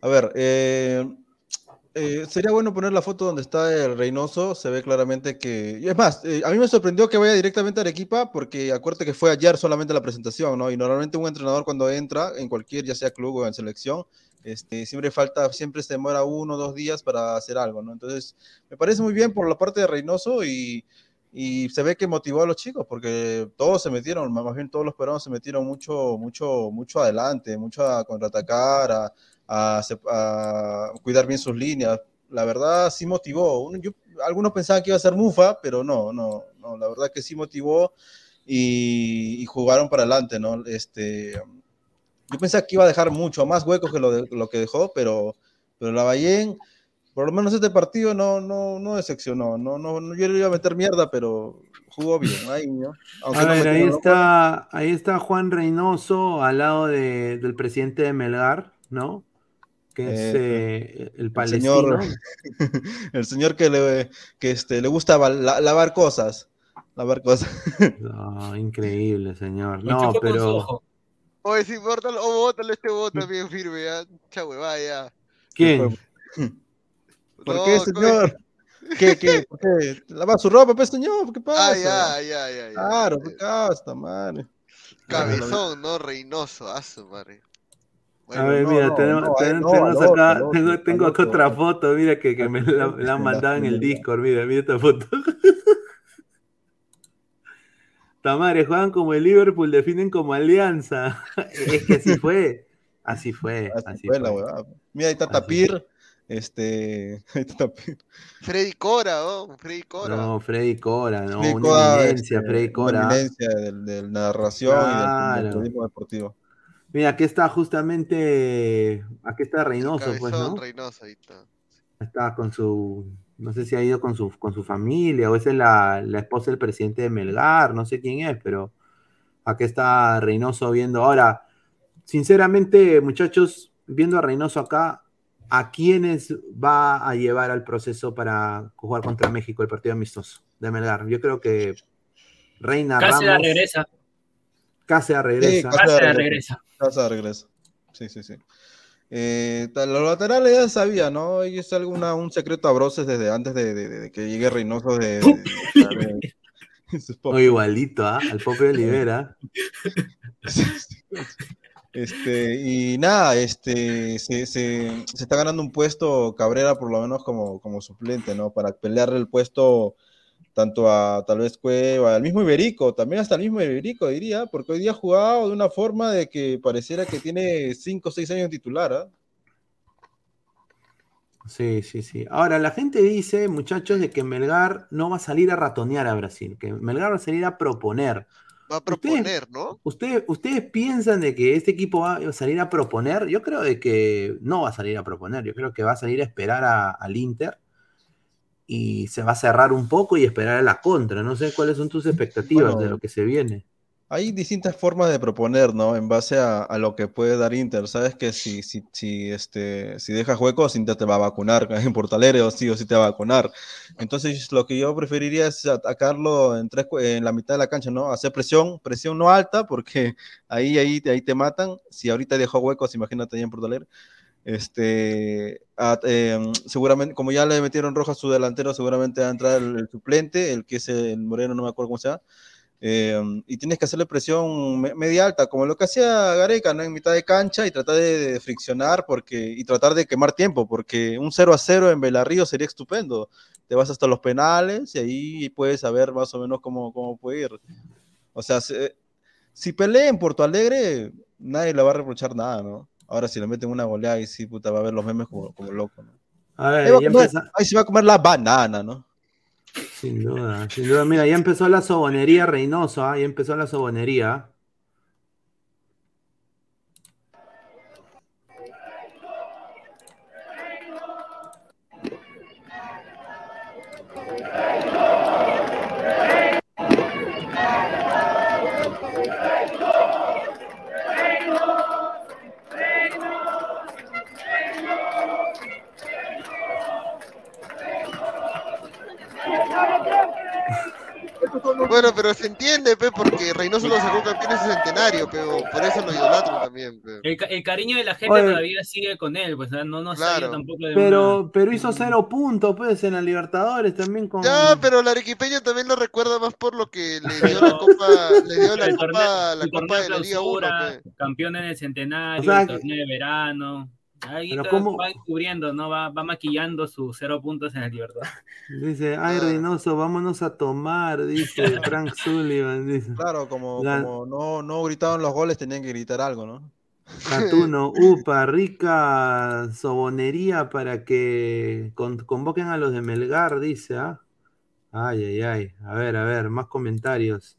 a ver, eh, eh, sería bueno poner la foto donde está el Reynoso, se ve claramente que... Es más, eh, a mí me sorprendió que vaya directamente a Arequipa, porque acuérdate que fue ayer solamente la presentación, ¿no? Y normalmente un entrenador cuando entra, en cualquier, ya sea club o en selección, este, siempre falta, siempre se demora uno o dos días para hacer algo, ¿no? Entonces, me parece muy bien por la parte de Reynoso y, y se ve que motivó a los chicos, porque todos se metieron, más bien todos los peruanos se metieron mucho, mucho, mucho adelante, mucho a contraatacar, a, a, a cuidar bien sus líneas. La verdad, sí motivó. Uno- yo- algunos pensaban que iba a ser Mufa, pero no, no, no, la verdad que sí motivó y, y jugaron para adelante, ¿no? Este, yo pensaba que iba a dejar mucho más huecos que lo, de- lo que dejó, pero, pero la Ballén, por lo menos este partido no, no, no decepcionó, no, no, no, yo le iba a meter mierda, pero jugó bien, ahí, ¿no? A ver, ahí está, ahí está Juan Reynoso al lado de- del presidente de Melgar, ¿no? Que es Eh, eh, el el palestino. señor, el señor que le, que este, le gusta la- lavar cosas, lavar cosas. No, increíble, señor. No, pero. Oye, sí, bótalo, oh, bótalo este bota bien firme, ya. Chá huevada, ya. ¿quién? ¿Por No, qué, señor? ¿Qué, qué? ¿Por qué? ¿Lava su ropa, pues, señor? ¿Qué pasa? Ah, ya, ya, ya, ya. Claro, qué casta, madre. Cabezón, no, Reynoso, a su madre. A ver, no, mira, no, tenemos, no, ten- no, tenemos otro, acá, tengo, tengo otra foto, mira que, que me la, la han mandado en el. Discord, mira, mira esta foto. Tamare, juegan como el Liverpool, definen como alianza. Es que así fue, así fue, Así así fue fue. la huevada. Mira, ahí está Así Tapir. Este. Ahí está Tapir. Freddy Cora, oh, Freddy Cora. No, Freddy Cora, no, Freddy una Cora, eminencia, este, Freddy una Cora. eminencia del, del narración y del- Claro. del periodismo deportivo. Mira, aquí está justamente, aquí está Reynoso, Cabezón, pues, ¿no? Reynoso, ahí está. Está con su, no sé si ha ido con su, con su familia o esa es la, la esposa del presidente de Melgar, no sé quién es, pero aquí está Reynoso viendo. Ahora, sinceramente, muchachos, viendo a Reynoso acá, ¿a quiénes va a llevar al proceso para jugar contra México el partido amistoso de Melgar? Yo creo que Reina Cáceres Ramos, regresa. Cáceres regresa. Sí, Cáceres regresa. Casa regresa. Sí, sí, sí. Eh, los laterales ya sabía, ¿no? Y es alguna, un secreto a broces desde antes de, de- de que llegue Reynoso de. de- de- de- sus pop- O igualito, ¿ah? Al Pope Olivera. Este, y nada, este, se, se- está ganando un puesto Cabrera por lo menos como, como suplente, ¿no? Para pelearle el puesto tanto a tal vez Cueva, al mismo Iberico, también hasta el mismo Iberico diría, porque hoy día ha jugado de una forma de que pareciera que tiene 5 o 6 años titular, ¿ah? Sí, sí, sí. Ahora, la gente dice, muchachos, de que Melgar no va a salir a ratonear a Brasil, que Melgar va a salir a proponer. Va a Ustedes- proponer, ¿no? ¿Ustedes, ¿Ustedes piensan de que este equipo va a salir a proponer? Yo creo de que no va a salir a proponer, yo creo que va a salir a esperar a- al Inter y se va a cerrar un poco y esperar a la contra. No sé cuáles son tus expectativas Bueno, de lo que se viene. Hay distintas formas de proponer, ¿no? En base a, a lo que puede dar Inter. Sabes que si, si, si, este, si dejas huecos, Inter te va a vacunar. En Portalere o sí o sí te va a vacunar. Entonces, lo que yo preferiría es atacarlo en, tres, en la mitad de la cancha, ¿no? Hacer presión, presión no alta, porque ahí, ahí, ahí te matan. Si ahorita dejó huecos, imagínate allá en Portalere. Este, a- em, seguramente, como ya le metieron roja a su delantero, seguramente va a entrar el, el suplente, el que es el Moreno, no me acuerdo cómo se llama. Eh, y tienes que hacerle presión me- media alta, como lo que hacía Gareca, ¿no? En mitad de cancha y tratar de, de friccionar porque, y tratar de quemar tiempo, porque un 0 a 0 en Belarrío sería estupendo. Te vas hasta los penales y ahí puedes saber más o menos cómo, cómo puede ir. O sea, se- si pelea en Porto Alegre, nadie le va a reprochar nada, ¿no? Ahora si le meten una goleada y sí, puta, va a ver los memes como, como loco, ¿no? A ver, Ahí, va ya comer- ahí se va a comer la banana, ¿no? Sin duda, sin duda. Mira, ya empezó la sobonería Reynoso, ¿ah? ya empezó la sobonería. Bueno, pero se entiende, pe, porque Reynoso lo sacó campeón ese centenario, pero por eso lo idolatro también, pe. El, ca- el cariño de la gente Oye. todavía sigue con él, pues ¿no? no no salió Claro. tampoco de Pero, pero hizo cero puntos, pues, en la Libertadores también con. Ya, pero la arequipeña también lo recuerda más por lo que le dio la copa, le dio la el copa, torneo, la el copa de la Liga 1, clausura, pe. campeón en el centenario, O sea el que- torneo de verano. Ahí Pero todo ¿cómo? va descubriendo, ¿no? Va, va maquillando sus cero puntos en el Libertad. Dice, ay, Reynoso, vámonos a tomar, dice Frank Sullivan. Dice. Claro, como, La- como no, no gritaban los goles, tenían que gritar algo, ¿no? Catuno, upa, rica sobonería para que con- convoquen a los de Melgar, dice, ¿ah? Ay, ay, ay. A ver, a ver, más comentarios.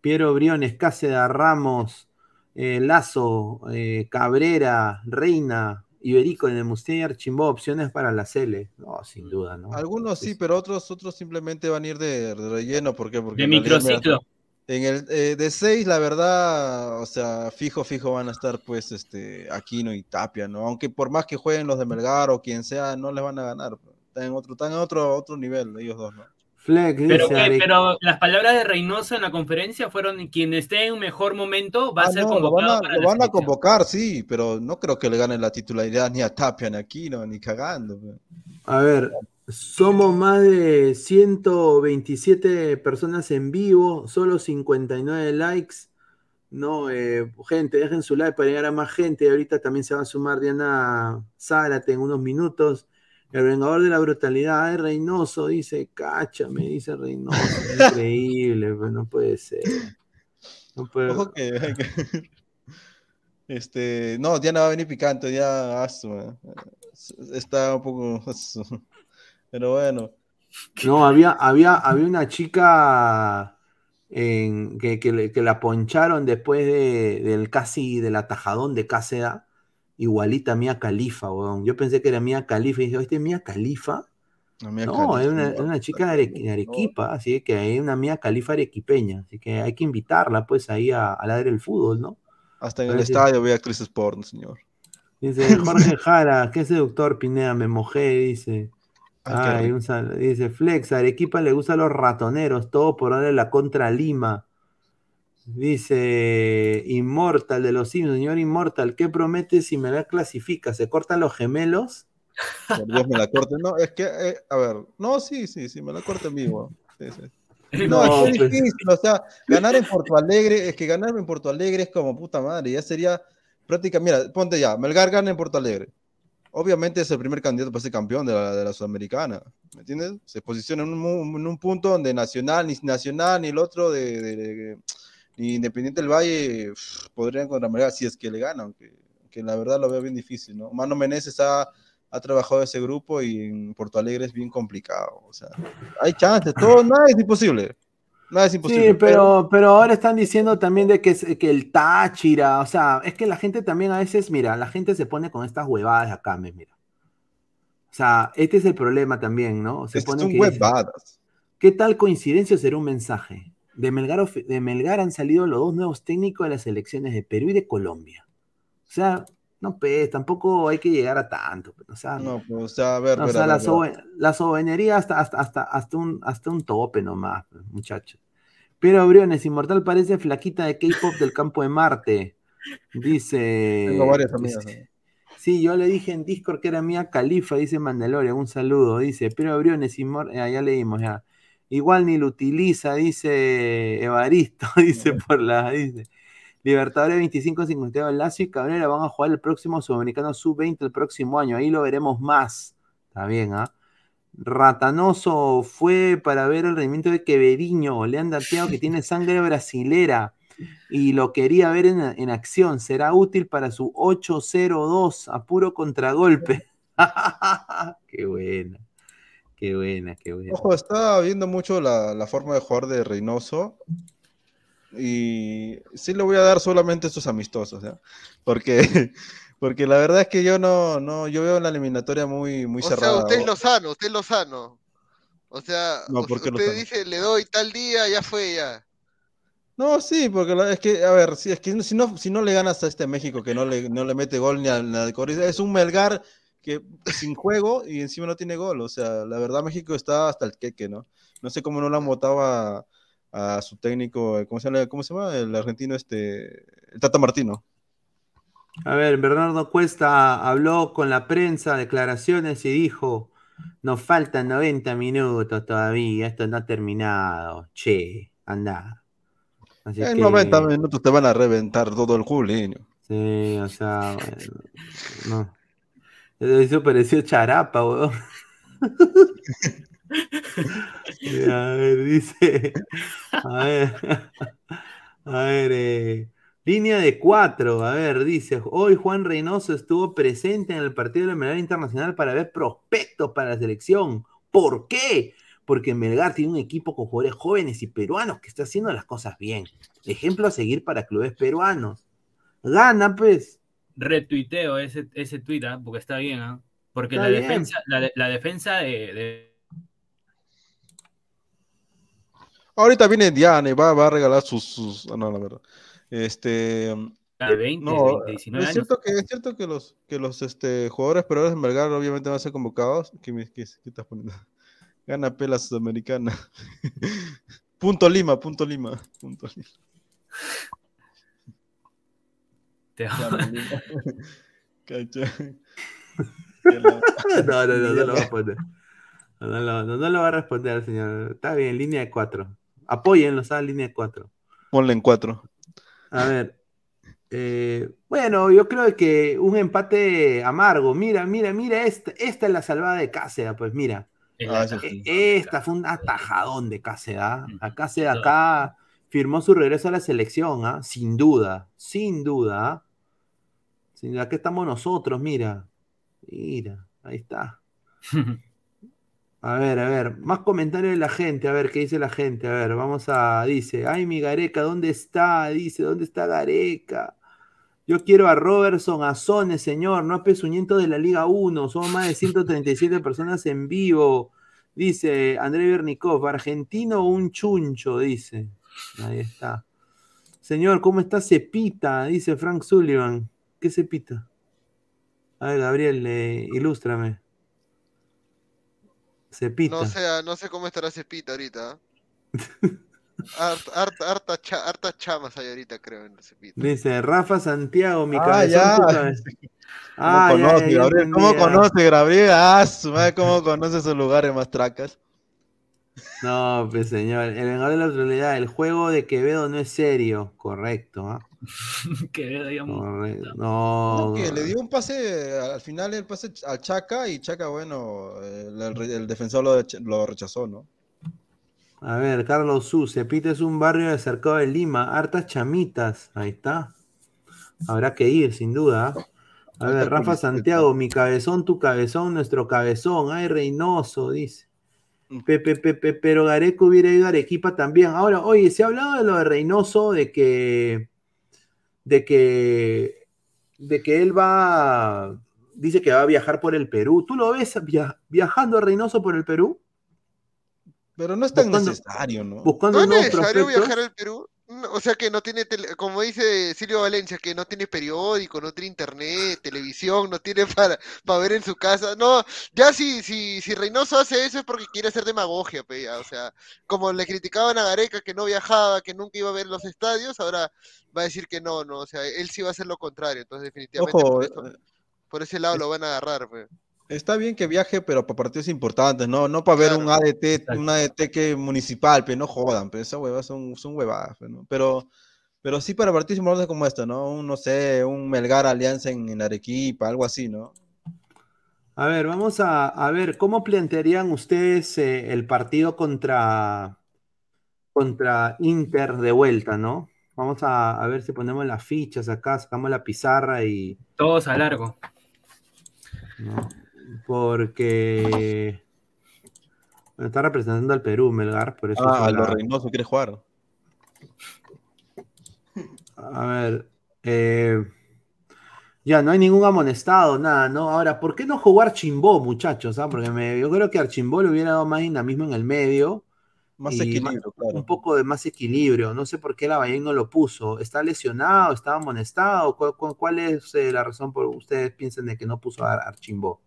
Piero Briones, Cáceda, Ramos, eh, Lazo, eh, Cabrera, Reina, Iberico, Nemustia y Archimbó, opciones para la Cele. No, sin duda, ¿no? Algunos sí, pero otros, otros simplemente van a ir de, de relleno. ¿Por qué? Porque De en microciclo. En el eh, de 6, la verdad, o sea, fijo, fijo van a estar pues este Aquino y Tapia, ¿no? Aunque por más que jueguen los de Melgar o quien sea, no les van a ganar. Están en otro, están en otro, otro nivel, ellos dos, ¿no? Fleck Pero, pero las palabras de Reynoso en la conferencia fueron quien esté en un mejor momento va a Ah, ser no, lo van convocado a, para lo la van a convocar, sí, pero no creo que le ganen la titularidad ni a Tapia, ni a Aquino, ni cagando. pues. A ver, somos más de 127 personas en vivo, solo 59 likes. No, eh, gente, dejen su like para llegar a más gente. Ahorita también se va a sumar Diana Zárate en unos minutos. El vengador de la brutalidad, ay, Reynoso, dice, cáchame, dice Reynoso. Increíble, pues no puede ser. No puede- Ojo que, que- Este, no, Diana va a venir picante, ya eh. está un poco pero bueno. No, había, había, había una chica en- que, que que la poncharon después de- del casi, del atajadón de Cáceda, igualita a Mía Califa, weón. Yo pensé que era Mía Califa y dije, ¿este es Mía Califa? No, es una, no, es una chica de, Are- de Arequipa, así que hay una Mía Califa arequipeña, así que hay que invitarla pues ahí a, a ladrar el fútbol, ¿no? Hasta en A el si- estadio ve a Chris Sport, señor. Dice Jorge Jara, qué seductor Pineda, me mojé, dice. Ay, qué Ay, un sal- dice Flex, a Arequipa le gustan los ratoneros, todo por darle la contra Lima. Dice Inmortal de los Sims, señor Inmortal, ¿qué promete si me la clasifica? ¿Se cortan los gemelos? Por Dios me la corte. No, es que, eh, a ver, no, sí, sí, sí, me la corte en vivo. Sí, sí. No, No, es que pues. difícil, o sea, ganar en Porto Alegre, es que ganar en Porto Alegre es como puta madre, ya sería prácticamente, mira, ponte ya, Melgar gana en Porto Alegre. Obviamente es el primer candidato para ser campeón de la, de la Sudamericana, ¿me entiendes? Se posiciona en un, mu- en un punto donde Nacional, ni Nacional, ni el otro de, de- de- Independiente del Valle pff, podrían contra Melgar si es que le ganan, aunque, aunque la verdad lo veo bien difícil, ¿no? Mano Meneses ha, ha trabajado ese grupo y en Porto Alegre es bien complicado, o sea, hay chances, todo, nada es imposible. Nada es imposible. Sí, pero, pero ahora están diciendo también de que, que el Táchira, o sea, es que la gente también a veces, mira, la gente se pone con estas huevadas acá, mira. O sea, este es el problema también, ¿no? Se ponen son que dicen, huevadas. ¿Qué tal coincidencia será un mensaje? De Melgar, de Melgar han salido los dos nuevos técnicos de las selecciones de Perú y de Colombia. O sea, no, pues, tampoco hay que llegar a tanto. pues, O sea, No, pues, o sea, a ver, o ver, sea, a la, ver, sobe- la soberanía hasta, hasta, hasta, hasta, un, hasta un tope nomás, pues, muchachos. Pero Briones, Inmortal parece flaquita de K-pop del campo de Marte. Dice. Tengo varias amigas. dice- Sí, yo le dije en Discord que era mía Califa, dice Mandalorian, un saludo, dice, pero Briones, Inmor- ah, ya leímos ya. Igual ni lo utiliza, dice Evaristo, dice por la, dice. Libertadores 25-52, Lazio y Cabrera van a jugar el próximo Sudamericano Sub-20 el próximo año, ahí lo veremos más. Está bien, ¿ah? Ratanoso fue para ver el rendimiento de Queveriño, le han dateado que tiene sangre brasilera y lo quería ver en, en acción. Será útil para su 8-0-2 a puro contragolpe. qué buena, qué buena, qué buena. Ojo, estaba viendo mucho la, la forma de jugar de Reynoso. Y sí le voy a dar solamente estos amistosos, ¿ya? Porque, porque la verdad es que yo no, no, yo veo la eliminatoria muy, muy O sea, usted es Lozano, usted es Lozano. O sea, No, us- ¿por qué usted Lozano? dice, le doy tal día, ya fue, ya. No, sí, porque la- es que, a ver, si, es que si no, si no le ganas a este México que no le, no le mete gol ni a la de Corinthians, es un Melgar que sin juego y encima no tiene gol. O sea, la verdad México está hasta el queque, ¿no? No sé cómo no lo han votado a, a su técnico, ¿cómo se, llama, ¿cómo se llama? El argentino, este, el Tata Martino. A ver, Bernardo Cuesta habló con la prensa, declaraciones y dijo, nos faltan 90 minutos todavía, esto no ha terminado. Che, anda. Así En que- 90 minutos te van a reventar todo el culo, Sí, o sea, bueno, no. Eso pareció charapa, weón. a ver, dice. A ver, a ver, eh, Línea de cuatro, a ver, dice, hoy Juan Reynoso estuvo presente en el partido de la Melgar Internacional para ver prospectos para la selección. ¿Por qué? Porque Melgar tiene un equipo con jugadores jóvenes y peruanos que está haciendo las cosas bien. Ejemplo a seguir para clubes peruanos. Gana, pues. Retuiteo ese, ese tweet, ¿ah? porque está bien, ¿ah? Porque Está la bien. defensa, la, de- la defensa de, de- Ahorita viene Diana y va, va a regalar sus, sus- ah, no, la verdad. Este, de 20, no, 20, 19 es años. cierto que es cierto que los que los este, jugadores peruanos de Melgar obviamente van a ser convocados. ¿Qué, me- qué- qué estás poniendo? Gana pela sudamericana. punto Lima, punto Lima, punto Lima. Te-. Cacha. No, no, no, no lo va a poner. No, no, lo- no, no lo va a responder, señor. Está bien, línea de cuatro. Apóyenlo, ¿sabes? Línea de cuatro. Ponle en cuatro. A ver. eh, bueno, yo creo que un empate amargo. Mira, mira, mira, esta, esta es la salvada de Cáceres, pues mira. Ah, E-. Esta fue un atajadón de Cáceres. ¿ah? A Cáceres acá firmó su regreso a la selección, ¿ah? sin duda, sin duda. ¿ah? Sin duda, aquí estamos nosotros, mira. Mira, ahí está. A ver, a ver, más comentarios de la gente, a ver, ¿qué dice la gente? A ver, vamos a, dice, ay, mi Gareca, ¿dónde está? Dice, ¿dónde está Gareca? Yo quiero a Robertson, a Sone, señor, no a Pesuñento de la Liga 1, son más de 137 personas en vivo. Dice André Bernikov, argentino o un chuncho, dice. Ahí está. Señor, ¿cómo está Cepita? Dice Frank Sullivan. ¿Qué Cepita? A ver, Gabriel, eh, ilústrame. Cepita. No sé, ah, no sé cómo estará Cepita ahorita. ¿ah? Harta, cha- chamas hay ahorita, creo, en Cepita. Dice Rafa Santiago, mi Ah, ya. cabeza. ¿Cómo Ah, ya, conoce, ya, ya Gabriel? ¿Cómo conoce, Gabriel? Ah, su madre, ¿cómo conoce esos lugares más tracas? No, pues señor, el vengador de la autoridad, el juego de Quevedo no es serio, correcto, ¿ah? Quevedo, digamos. Correcto. No, Que le dio un pase, al final el pase al Chaca y Chaca, bueno, el, el- el defensor lo, lo rechazó, ¿no? A ver, Carlos Su, Cepita es un barrio de cercado de Lima, hartas chamitas, ahí está. Habrá que ir, sin duda. ¿ah? A ver, Rafa Santiago, mi cabezón, tu cabezón, nuestro cabezón. Ay, Reynoso, dice. Pepe, Pepe, pero Gareco hubiera ido a Arequipa también. Ahora, oye, se ha hablado de lo de Reynoso, de que, de que, de que él va, dice que va a viajar por el Perú. ¿Tú lo ves via- viajando a Reynoso por el Perú? Pero no es tan Buscando- necesario, ¿no? Buscando ¿No es necesario prospectos. viajar al Perú? No, O sea que no tiene, tele- como dice Silvio Valencia, que no tiene periódico, no tiene internet, televisión, no tiene para, para ver en su casa. No, ya si, si, si Reynoso hace eso es porque quiere hacer demagogia, pe, ya, O sea, como le criticaban a Gareca que no viajaba, que nunca iba a ver los estadios, ahora va a decir que no, no, o sea, él sí va a hacer lo contrario. Entonces definitivamente Ojo, por, eso- por ese lado lo van a agarrar, pe. Está bien que viaje, pero para partidos importantes, no, no para ver un ADT, un ADT que municipal, pero no jodan, pero esas huevas son, son huevadas, pe, ¿no? Pero, pero sí para partidos importantes como este, ¿no? Un, no sé, un Melgar Alianza en, en Arequipa, algo así, ¿no? A ver, vamos a, a ver, ¿cómo plantearían ustedes eh, el partido contra, contra Inter de vuelta, ¿no? Vamos a, a ver si ponemos las fichas acá, sacamos la pizarra y... Todos a largo. ¿no? Porque... bueno, está representando al Perú, Melgar, por eso... Ah, Aldo la- Reynoso quiere jugar. A ver, eh, ya no hay ningún amonestado, nada, ¿no? Ahora, ¿por qué no jugar Archimbó, muchachos? ah? Porque me- yo creo que Archimbó le hubiera dado más dinamismo en el medio. Más equilibrio, claro. Un poco de más equilibrio. No sé por qué la Bayern no lo puso. ¿Está lesionado? ¿Está amonestado? ¿Cuál, cuál- cuál es eh, la razón por ustedes piensan de que no puso a Archimbó?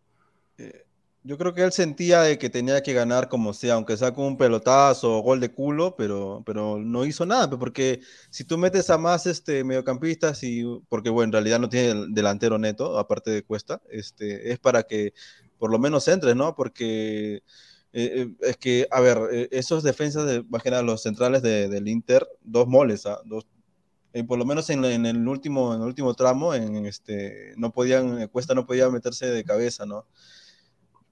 Yo creo que él sentía de que tenía que ganar como sea, aunque sea con un pelotazo o gol de culo, pero, pero no hizo nada, pe, porque si tú metes a más este, mediocampistas, y, porque bueno, en realidad no tiene el delantero neto, aparte de Cuesta, este, es para que por lo menos entres, ¿no? Porque eh, eh, es que, a ver, eh, esos defensas, de, más que nada los centrales de- del Inter, dos moles, ¿ah? Dos, eh, por lo menos en, en el último, en el último tramo, en este, no podían, eh, Cuesta no podía meterse de cabeza, ¿no?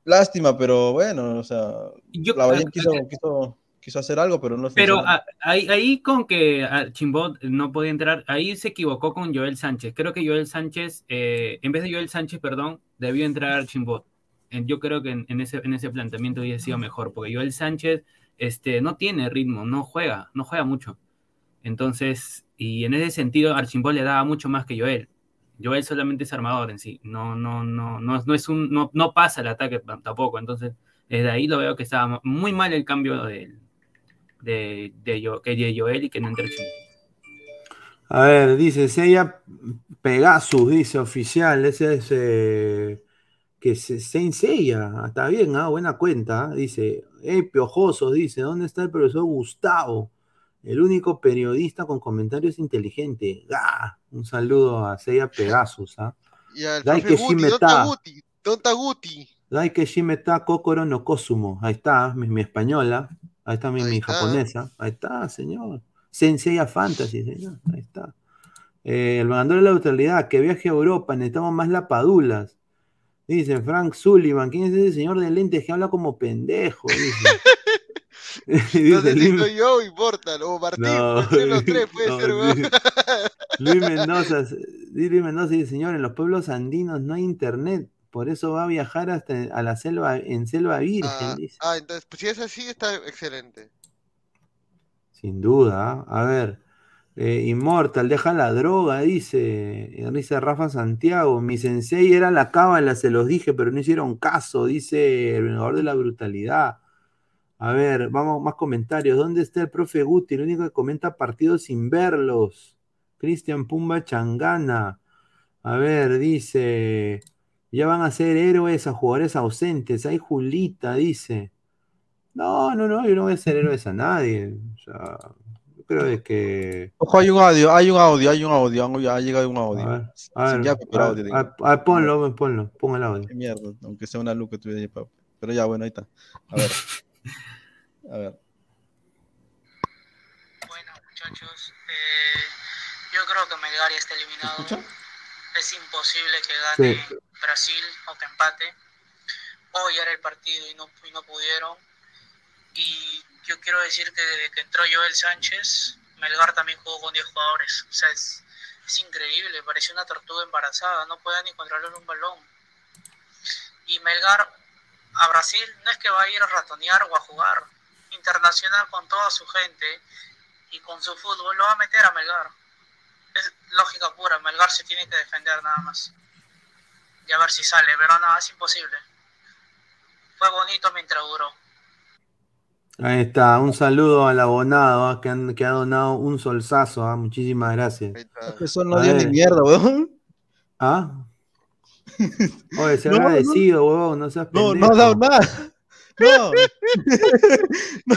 Lástima, pero bueno, o sea, Yo- la Bayern quiso, quiso, quiso hacer algo, pero no Pero ah, ahí, ahí con que ah, Chimbot no podía entrar, ahí se equivocó con Joel Sánchez. Creo que Joel Sánchez, eh, en vez de Joel Sánchez, perdón, debió entrar Chimbot. Yo creo que en, en ese, en ese planteamiento hubiera sido mejor, porque Joel Sánchez este, no tiene ritmo, no juega, no juega mucho. Entonces, y en ese sentido, Archimbot le daba mucho más que Joel. Joel solamente es armador en sí, no, no, no, no, no es un, no, no pasa el ataque tampoco. Entonces, desde ahí lo veo que estaba muy mal el cambio de, de, de, de Joel y que no entre. A ver, dice Seiya Pegasus, dice oficial, ese es eh, que se Ah, está bien, ah, buena cuenta, dice, hey, piojosos, dice, ¿dónde está el profesor Gustavo? El único periodista con comentarios inteligentes. Un saludo a Seiya Pegasus, ¿ah? Y al Dai que Guti, Shime ¿dónde ta. está Guti? ¿Dónde está Guti? Dai que Shimeta Kokoro no Kosumo. Ahí está, mi, mi española. Ahí está mi, mi está. japonesa. Ahí está, señor. Sensei a Fantasy, señor. Ahí está. Eh, el ganador de la neutralidad, que viaje a Europa, necesitamos más lapadulas. Dice Frank Sullivan, ¿quién es ese señor de lentes que habla como pendejo? Dice. Sé si soy yo o Immortal, o Martín, No, puede ser los tres, puede no, ser, Luis-. Luis Mendoza, Luis Mendoza dice, señor, en los pueblos andinos no hay internet, por eso va a viajar hasta a la selva, en selva virgen, Ah, dice. ah, entonces, pues si es así, está excelente. Sin duda. ¿ah? A ver. eh, Immortal, deja la droga, dice. eh, Dice Rafa Santiago. Mi sensei era la cábala, se los dije, pero no hicieron caso, dice el vengador de la brutalidad. A ver, vamos, más comentarios. ¿Dónde está el profe Guti? El único que comenta partidos sin verlos. Cristian Pumba Changana. A ver, dice. Ya van a ser héroes a jugadores ausentes. Hay Julita, dice. No, no, no, yo no voy a ser héroes a nadie. O sea, yo creo de que. Ojo, hay un audio, hay un audio, hay un audio, ya ha llegado un audio. A ver, a ver, yape, pero a- audio, digo. a- a- ponlo, ponlo, pon el audio. Qué mierda, aunque sea una luz que tuviera ahí, Pero ya, bueno, ahí está. A ver. A ver. muchachos. Eh, yo creo que Melgar ya está eliminado. Es imposible que gane Sí. Brasil o que empate. Hoy era el partido y no, y no pudieron. Y yo quiero decir que desde que entró Joel Sánchez, Melgar también jugó con 10 jugadores. O sea, es, es increíble, parecía una tortuga embarazada, no puede ni controlar un balón. Y Melgar a Brasil no es que va a ir a ratonear o a jugar. Internacional con toda su gente y con su fútbol lo va a meter a Melgar. Es lógica pura, Melgar se tiene que defender nada más. Y a ver si sale, pero nada, es imposible. Fue bonito mientras duró. Ahí está, un saludo al abonado ah, que, han- que ha donado un solsazo. ah, Muchísimas gracias. Eso no A dio ni ver. mierda, weón. ¿Ah? Oye, se No, no. agradecido, huevón, no seas No, no pendejo. ha dado nada. No. no.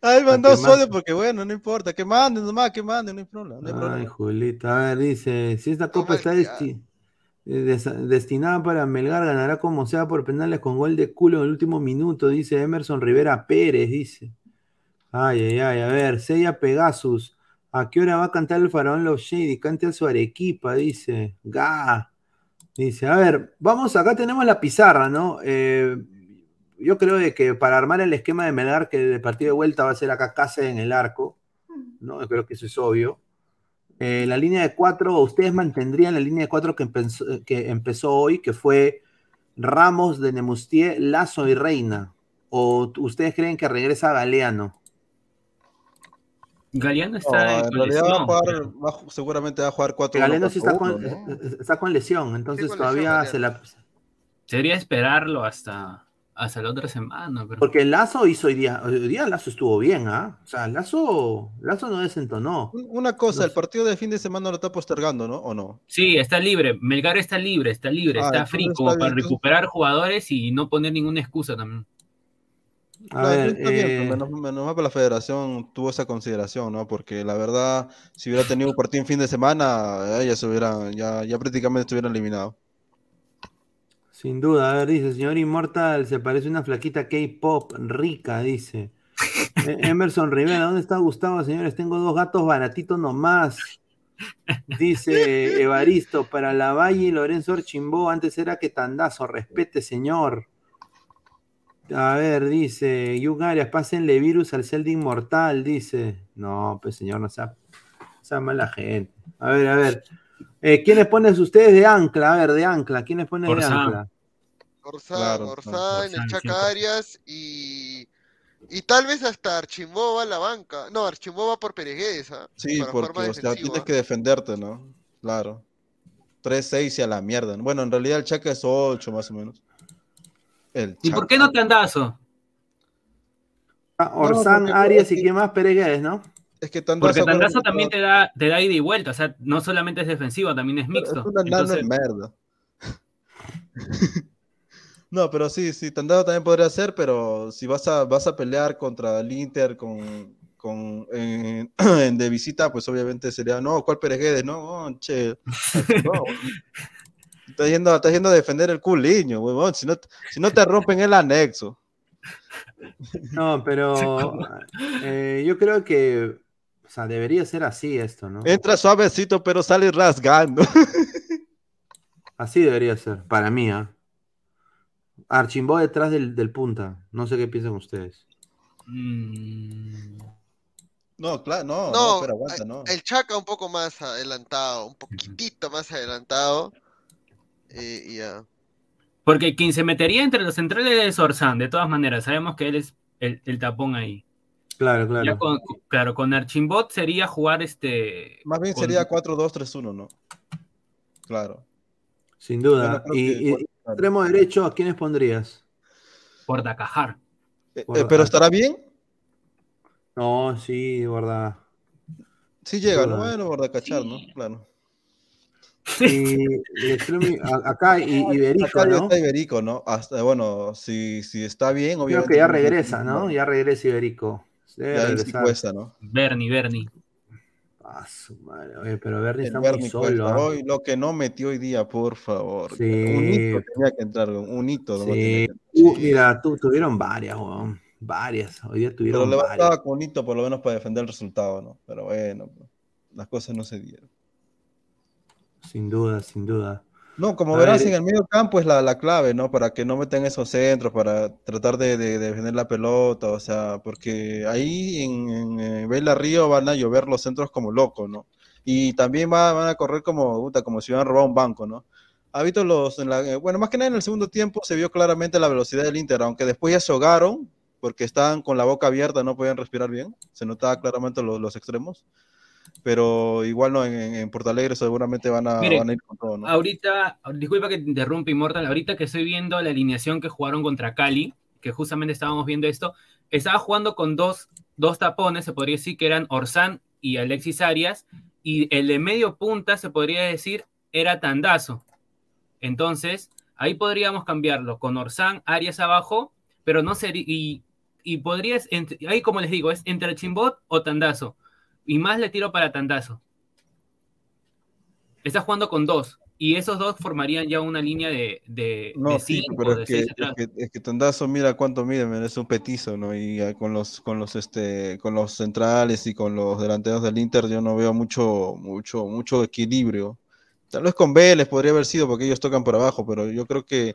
Ay, mandó sodio porque bueno, no importa. Que manden nomás, que manden, no hay problema. No hay Ay, problema. Julita, a ver, dice, si esta copa está desti- eh, des- destinada para Melgar, ganará como sea por penales con gol de culo en el último minuto, dice Emerson Rivera Pérez, dice. Ay, ay, ay, a ver, Sella Pegasus, ¿a qué hora va a cantar el faraón Love Shady? Cante a su arequipa, dice. Ga. Dice, a ver, vamos, acá tenemos la pizarra, ¿no? Eh, yo creo de que para armar el esquema de Melgar, que el partido de vuelta va a ser acá Cáceres en el arco, ¿no? Yo creo que eso es obvio. Eh, la línea de cuatro, ustedes mantendrían la línea de cuatro que empezó, que empezó hoy, que fue Ramos, de Nemustier, Lazo y Reina. ¿O ustedes creen que regresa Galeano? Galeano No, está en con realidad va a lesión, jugar, pero- va a- seguramente va a jugar 4 Galeano sí está con, eh, está con lesión, entonces con todavía lesión, se la... Sería esperarlo hasta, hasta la otra semana. Pero... Porque Lazo hizo hoy día, hoy día Lazo estuvo bien, ¿ah? O sea, Lazo, Lazo no desentonó. Una cosa, el partido de fin de semana lo está postergando, ¿no? ¿O no? Sí, está libre. Melgar está libre, está libre, Ah, está free está como bien, para entonces- recuperar jugadores y no poner ninguna excusa también. A ver, bien, eh, menos, menos mal para la federación tuvo esa consideración, ¿no? Porque la verdad, si hubiera tenido un partido en fin de semana, eh, ya se hubieran, ya, ya prácticamente estuvieran eliminados. Sin duda, a ver, dice, señor Inmortal, se parece una flaquita K-pop rica, dice. Eh, Emerson Rivera, ¿dónde está Gustavo, señores? Tengo dos gatos baratitos nomás. Dice Evaristo, para la Valle y Lorenzo Orchimbó, antes era que tandazo, respete, señor. A ver, dice, Young Arias, pásenle virus al Zelda Inmortal, dice. No, pues señor, no sea, sea mala gente. A ver, a ver. Eh, ¿Quiénes ponen ustedes de ancla? A ver, de ancla. ¿Quiénes ponen de ancla? Orsán, Claro, Orsán, el. Chaca Arias y, y tal vez hasta Archimbó a la banca. No, Archimbó va por Peregués, ¿ah? Sí, Para porque, o sea, tienes que defenderte, ¿no? Claro. 3-6 y a la mierda. ¿no? Bueno, en realidad el Chaca es 8 más o menos. El ¿Y por qué no Tandazo? Ah, Orsán, Arias y quién más, Peregués, ¿no? Es que Tandazo, Porque Tandazo también te da, te da ida y vuelta, o sea, no solamente es defensivo, también es Es mixto. Entonces, de mierda. No, pero sí, sí, Tandazo también podría ser, pero si vas a, vas a pelear contra el Inter con, con en, en de visita, pues obviamente sería, no, ¿cuál Pereguedes? No, oh, che. No, estás yendo, estás yendo a defender el culiño, huevón, si no, si no te rompen el anexo. No, pero eh, yo creo que, o sea, debería ser así esto, ¿no? Entra suavecito, pero sale rasgando. Así debería ser, para mí, ¿ah? Archimbó detrás del, del punta. No sé qué piensan ustedes. mm, No, claro, no, no, No, pero aguanta, no. El Chaca un poco más adelantado, un poquitito más adelantado. Eh, y ya. porque quien se metería entre los centrales es Orsán, de todas maneras, sabemos que él es el, el tapón ahí. Claro, Ya claro. con, claro, con Archimbot sería jugar este. Más bien con- sería 4-2-3-1, ¿no? Claro. Sin duda. Y, que- y claro. extremo derecho, ¿a quiénes pondrías? por Dacajar. Eh, eh, ¿Pero estará bien? No, sí, verdad. Sí llega, ¿no? Bueno, Bordacachar, ¿no? Claro. Y el extremo- a- acá y Iberico, Acá ¿no? está Iberico, ¿no? Hasta, bueno, si, si está bien, Creo obviamente. que ya regresa, ¿no? Ya regresa Iberico. Ya sí cuesta, ¿no? Bernie, Bernie. Ah, su madre, oye, pero Bernie está muy solo. cuesta. ¿ah? Hoy lo que no metió hoy día, por favor. Sí. Un hito tenía que entrar, un hito. Sí. Uh, mira, tu- tuvieron varias, weón. Varias. Hoy día Pero tuvieron le varias. bastaba con un hito por lo menos para defender el resultado, ¿no? Pero bueno, las cosas no se dieron. Sin duda, sin duda. No, como A verás, ver, en el medio campo es la, la clave, ¿no? Para que no metan esos centros, para tratar de, de- de defender la pelota, o sea, porque ahí en, en, eh, Vela Río van a llover los centros como locos, ¿no? Y también va- van a correr como, puta, como si hubieran robado un banco, ¿no? Ha visto los, en la- eh, bueno, más que nada en el segundo tiempo se vio claramente la velocidad del Inter, aunque después ya se ahogaron, porque estaban con la boca abierta, no podían respirar bien, se notaba claramente los, los extremos, pero igual no, en, en, Porto Alegre seguramente van a, Mire, van a ir con todo, ¿no? Ahorita, disculpa que te interrumpa, Immortal, ahorita que estoy viendo la alineación que jugaron contra Cali, que justamente estábamos viendo esto, estaba jugando con dos, dos tapones, se podría decir que eran Orsán y Alexis Arias, y el de medio punta se podría decir era Tandazo. Entonces, ahí podríamos cambiarlo con Orsán, Arias abajo, pero no sería, y, y podrías, ahí como les digo, es entre Chimbot o Tandazo, y más le tiro para Tandazo. Estás jugando con dos. Y esos dos formarían ya una línea de, de, No, de sí, cinco, pero de es que, seis es que, es que Tandazo, mira cuánto mide, es un petizo, ¿no? Y con los, con los, este, con los centrales y con los delanteros del Inter yo no veo mucho, mucho, mucho equilibrio. Tal vez con Vélez podría haber sido porque ellos tocan por abajo, pero yo creo que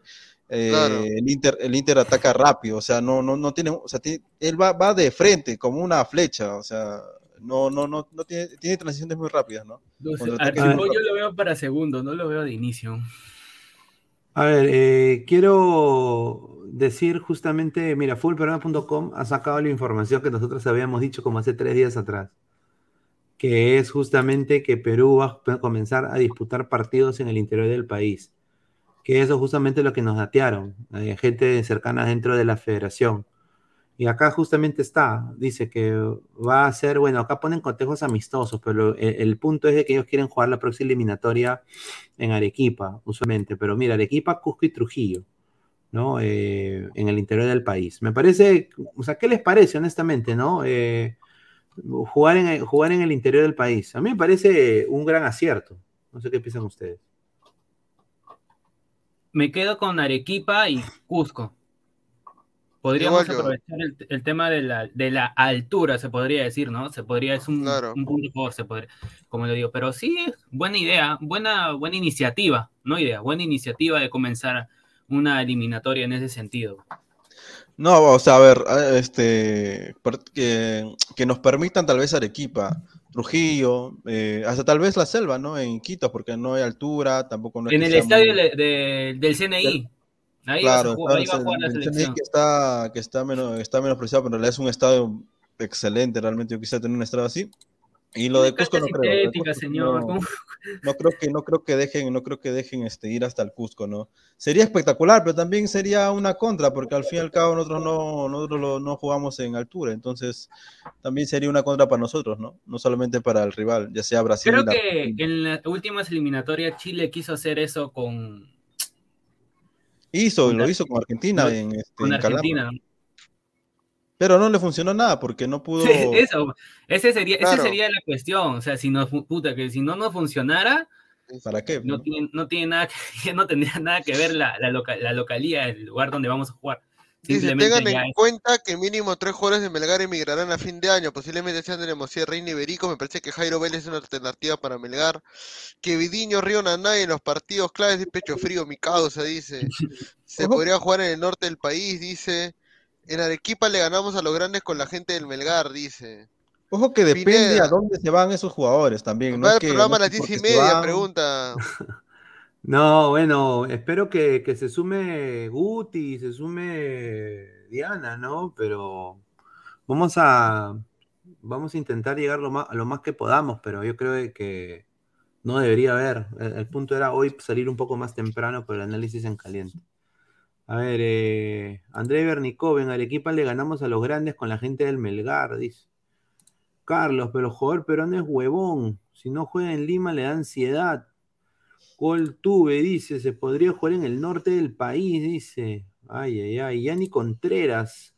eh, Claro. el Inter, el Inter ataca rápido, o sea, no, no, no tiene, o sea, tiene- él va, va de frente como una flecha, o sea, no, no, no, no tiene, tiene transiciones muy rápidas, ¿no? Entonces, muy yo lo veo para segundo, no lo veo de inicio. A ver, eh, quiero decir justamente, mira, fullperuano.com ha sacado la información que nosotros habíamos dicho como hace tres días atrás, que es justamente que Perú va a comenzar a disputar partidos en el interior del país, que eso es justamente lo que nos datearon, eh, gente cercana dentro de la federación. Y acá justamente está, dice que va a ser, bueno, acá ponen contejos amistosos, pero el, el punto es de que ellos quieren jugar la próxima eliminatoria en Arequipa, usualmente, pero mira, Arequipa, Cusco y Trujillo, ¿no? Eh, en el interior del país. Me parece, o sea, ¿qué les parece, honestamente, no? Eh, jugar, en, jugar en el interior del país. A mí me parece un gran acierto. No sé qué piensan ustedes. Me quedo con Arequipa y Cusco. Podríamos aprovechar el, el tema de la, de la altura, se podría decir, ¿no? Se podría, es un, Claro. un punto favor, se podría, como lo digo. Pero sí, buena idea, buena, buena iniciativa, no idea, buena iniciativa de comenzar una eliminatoria en ese sentido. No, o sea, a ver, eh, este, que, que nos permitan tal vez Arequipa, Trujillo, eh, hasta tal vez la selva, ¿no? En Quito, porque no hay altura, tampoco no es En el estadio muy- de- de- del CNI. Ahí, Claro, jugar- ahí va a claro, jugar la el- el selección. Que está, que está menos, está menospreciado, pero en realidad es un estadio excelente, realmente yo quisiera tener un estadio así. Y lo de Cusco no creo. Cusco señor, no- no creo que no creo que dejen no creo que dejen este ir hasta el Cusco no sería espectacular pero también sería una contra porque al fin y al cabo nosotros no nosotros lo- no jugamos en altura entonces también sería una contra para nosotros no no solamente para el rival ya sea Brasil Creo la- que en las últimas eliminatorias Chile quiso hacer eso con, hizo con lo hizo con Argentina no, en, este, con en Calama. Argentina. pero no le funcionó nada porque no pudo Sí, eso, ese sería, esa Claro. sería la cuestión. O sea, si no, puta, que si no nos funcionara, para qué no tiene, no tiene nada que, no tendría nada que ver la, la, loca- la localía, el lugar donde vamos a jugar. Dice, tengan en es- cuenta que mínimo tres jugadores de Melgar emigrarán a fin de año, posiblemente sean de Nemocía, Reina y Berico, me parece que Jairo Vélez es una alternativa para Melgar, que Vidiño, Río Nanay en los partidos claves de pecho frío, mi causa, dice, se podría jugar en el norte del país, dice, en Arequipa le ganamos a los grandes con la gente del Melgar, dice. ojo que depende Pineda. a dónde se van esos jugadores también no Va es el que programa a no las es diez y media, pregunta. No, bueno, espero que, que se sume Guti, se sume Diana, ¿no? Pero vamos a vamos a intentar llegar lo más, a lo más que podamos, pero yo creo que no debería haber. El, punto era hoy salir un poco más temprano por el análisis en caliente. A ver, eh, André Bernicov, en Arequipa le ganamos a los grandes con la gente del Melgar, dice. Carlos, pero jugador peruano es huevón. Si no juega en Lima le da ansiedad. Gol tuve, dice, se podría jugar en el norte del país, dice. Ay, ay, ay. Yani Contreras.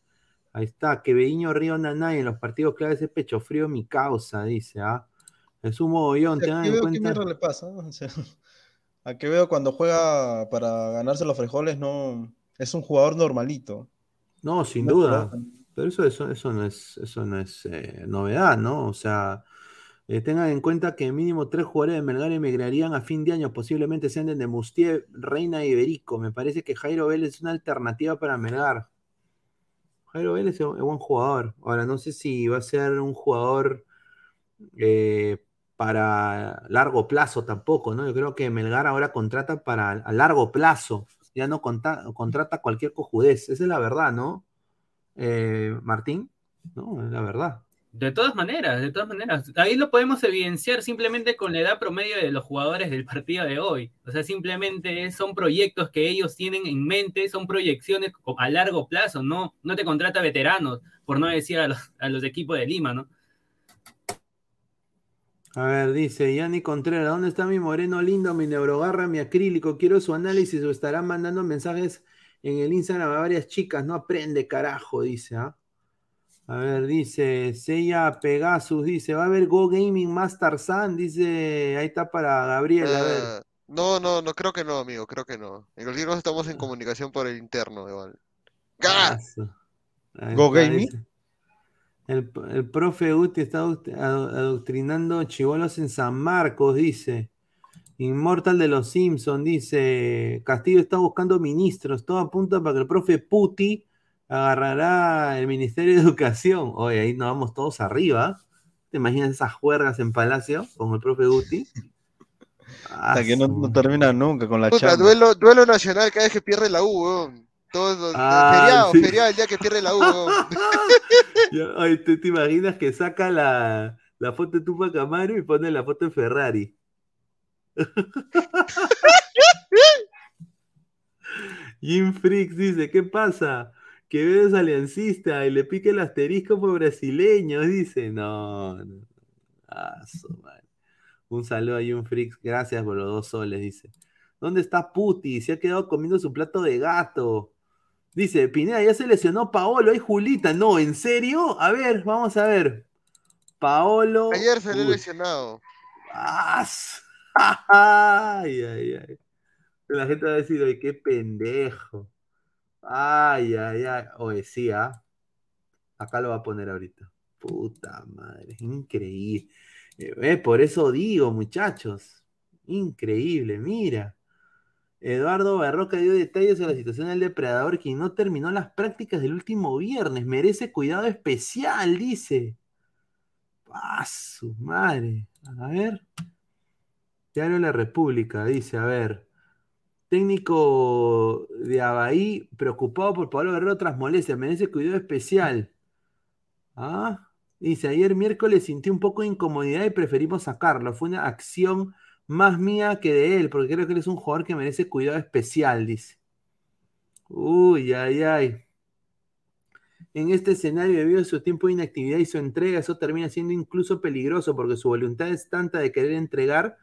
Ahí está, que Beño Río Nanay en los partidos claves es pecho frío mi causa, dice, ¿ah? Es un mogollón, O sea, tengan ¿qué en veo qué cuenta. mierda le pasa? O sea, a que veo cuando juega para ganarse los frijoles, no es un jugador normalito. No, sin No, duda. pero- Pero eso, eso, eso no es, eso no es eh, novedad, ¿no? O sea, eh, tengan en cuenta que mínimo tres jugadores de Melgar emigrarían a fin de año, posiblemente sean de Nemustier, Reina y Iberico. Me parece que Jairo Vélez es una alternativa para Melgar. Jairo Vélez es un buen jugador. Ahora, no sé si va a ser un jugador eh, para largo plazo tampoco, ¿no? Yo creo que Melgar ahora contrata para a largo plazo. Ya no contrata cualquier cojudez. Esa es la verdad, ¿no? Eh, Martín, no, es la verdad. De todas maneras, de todas maneras. Ahí lo podemos evidenciar simplemente con la edad promedio de los jugadores del partido de hoy. O sea, simplemente son proyectos que ellos tienen en mente, son proyecciones a largo plazo, no, no te contrata veteranos, por no decir a los, a los equipos de Lima, ¿no? A ver, dice Yanni Contreras, ¿dónde está mi moreno lindo, mi neurogarra, mi acrílico? Quiero su análisis o estarán mandando mensajes en el Instagram a varias chicas. No aprende, carajo, dice, ¿ah? A ver, dice Seiya Pegasus, dice, va a haber Go Gaming más Tarzán, dice, ahí está para Gabriel, a ver. Ah, no, no, no, creo que no, amigo, creo que no. En cualquier caso estamos en comunicación por el interno, igual. ¡Ga! Aso. Ahí Go Gaming. El, el profe Guti está adoct- ado- adoctrinando chivolos en San Marcos, dice. Inmortal de los Simpsons, dice. Castillo está buscando ministros. Todo apunta para que el profe Puti agarrará el Ministerio de Educación. Oye, ahí nos vamos todos arriba. ¿Te imaginas esas juergas en Palacio con el profe Guti? Hasta que no, no termina nunca con la Puta, chamba. duelo, duelo nacional cada vez que pierde la U, weón. Todo, Ah, feriado, sí. feriado el día que pierde la U, weón. Ya, ay, ¿tú te imaginas que saca la, la foto de Tupac Amaro y pone la foto de Ferrari? Jim Freaks dice, ¿qué pasa? Que ves aliancista y le pique el asterisco por brasileños, dice. No, no. Ah. Un saludo a Jim Freaks, gracias por los dos soles, dice. ¿Dónde está Puti? Se ha quedado comiendo su plato de gato. Dice, Pineda, ya se lesionó Paolo, hay Julita. No, ¿en serio? A ver, vamos a ver. Paolo. Ayer salió Uy. lesionado. Ay, ay, ay. La gente va a decir, oye, qué pendejo. Ay, ay, ay. Oye, sí, ¿ah? Acá lo va a poner ahorita. Puta madre, increíble. Eh, por eso digo, muchachos. Increíble, mira. Eduardo Barroca dio detalles sobre la situación del depredador, quien no terminó las prácticas del último viernes. Merece cuidado especial, dice. ¡Ah, su madre! A ver. Diario de la República, dice, a ver. Técnico de Abaí, preocupado por Pablo Guerrero tras molestias, merece cuidado especial. Ah, dice, ayer miércoles sintió un poco de incomodidad y preferimos sacarlo. Fue una acción más mía que de él, porque creo que él es un jugador que merece cuidado especial, dice. Uy, ay, ay. En este escenario, debido a su tiempo de inactividad y su entrega, eso termina siendo incluso peligroso, porque su voluntad es tanta de querer entregar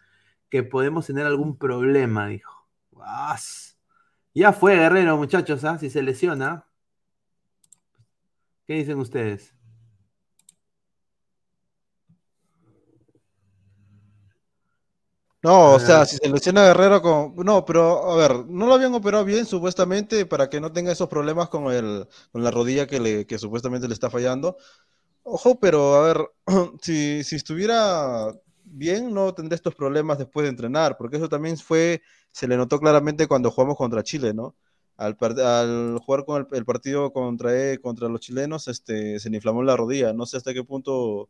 que podemos tener algún problema, dijo. ¡As! Ya fue Guerrero, muchachos, ¿ah? si se lesiona. ¿Qué dicen ustedes? No, o sea, si se lesiona Guerrero con... No, pero a ver, no lo habían operado bien supuestamente para que no tenga esos problemas con el, con la rodilla que, le, que supuestamente le está fallando. Ojo, pero a ver, si, si estuviera bien, no tendría estos problemas después de entrenar, porque eso también fue, se le notó claramente cuando jugamos contra Chile, ¿no? Al, jugar con el, el partido contra, E- contra los chilenos, este, se le inflamó la rodilla. No sé hasta qué punto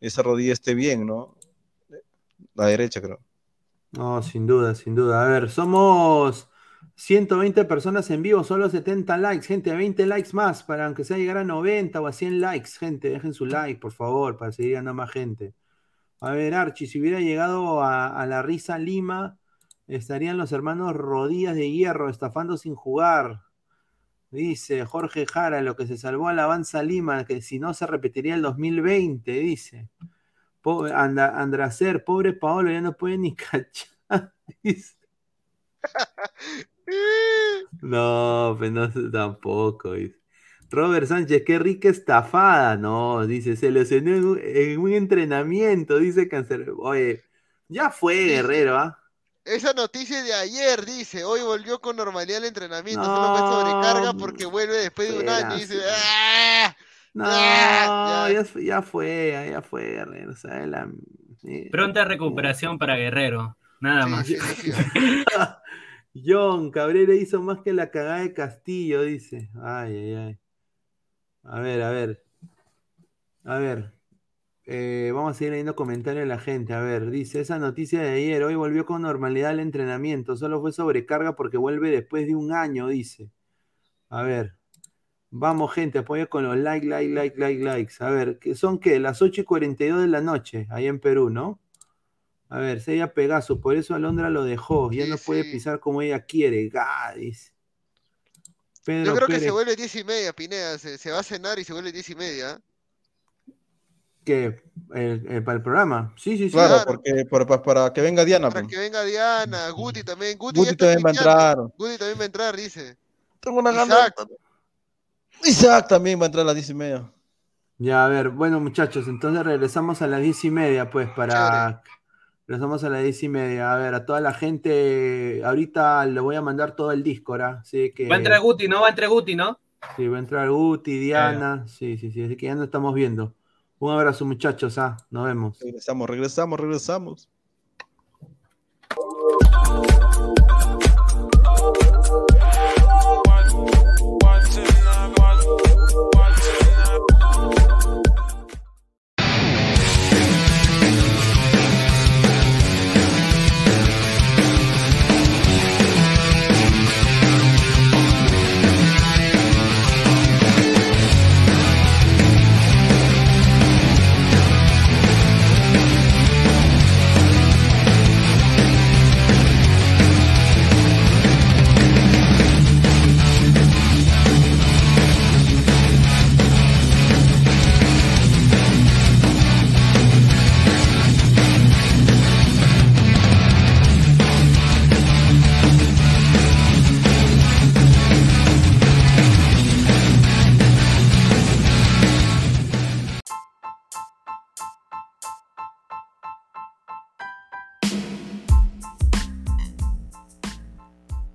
esa rodilla esté bien, ¿no? La derecha, creo. No, sin duda, sin duda. A ver, somos 120 personas en vivo, solo 70 likes, gente, 20 likes más para aunque sea llegar a 90 o a 100 likes, gente, dejen su like, por favor, para seguir ganando más gente. A ver, Archie, si hubiera llegado a, a la risa Lima, estarían los hermanos Rodillas de Hierro estafando sin jugar. Dice Jorge Jara, lo que se salvó a la Avanza Lima, que si no se repetiría el 2020, dice. Pobre, Anda- Andracer, pobre Paolo, ya no puede ni cachar. dice. No, pues no tampoco. dice. Robert Sánchez, qué rica estafada. No, dice, se lesionó en un, en un entrenamiento, dice Cáncer. Oye, ya fue Guerrero, ¿ah? Esa noticia de ayer dice, hoy volvió con normalidad el entrenamiento, solo No, fue sobrecarga porque vuelve después de un año y dice, ¡ah! No, Ah, ya, fue- ya fue, ya fue Guerrero. o sea, la- eh, Pronta recuperación para Guerrero. Nada más. John Cabrera hizo más que la cagada de Castillo, dice. Ay, ay, ay. A ver, a ver. A ver. Eh, vamos a seguir leyendo comentarios de la gente. A ver, dice, esa noticia de ayer, hoy volvió con normalidad al entrenamiento. Solo fue sobrecarga porque vuelve después de un año, dice. A ver. Vamos, gente, apoya con los like, like, like, like, likes. A ver, ¿qué son qué? Las 8 y 42 de la noche, ahí en Perú, ¿no? A ver, Sella Pegaso, por eso Alondra lo dejó. Ya no puede pisar como ella quiere. Gadis. Pedro Yo creo que se vuelve diez y media, Pineda, se, se va a cenar y se vuelve diez y media. ¿qué? El- el- para el programa. Sí, sí, sí. Claro, porque para, para- para que venga Diana. Para pues. que venga Diana, Guti también, Guti, Guti también va a entrar. Guti también va a entrar, dice. Tengo una Isaac, Isaac también va a entrar a las diez y media. Ya, a ver, bueno, muchachos, entonces regresamos a las diez y media, pues, para. Regresamos a las diez y media. A ver, a toda la gente, ahorita le voy a mandar todo el Discord, ¿ah? Así que. Va a entrar Guti, ¿no? Va a entrar Guti, ¿no? Sí, va a entrar Guti, Diana. Sí, sí, sí, así que ya nos estamos viendo. Un abrazo, muchachos, ¿ah? Nos vemos. Regresamos, regresamos, regresamos.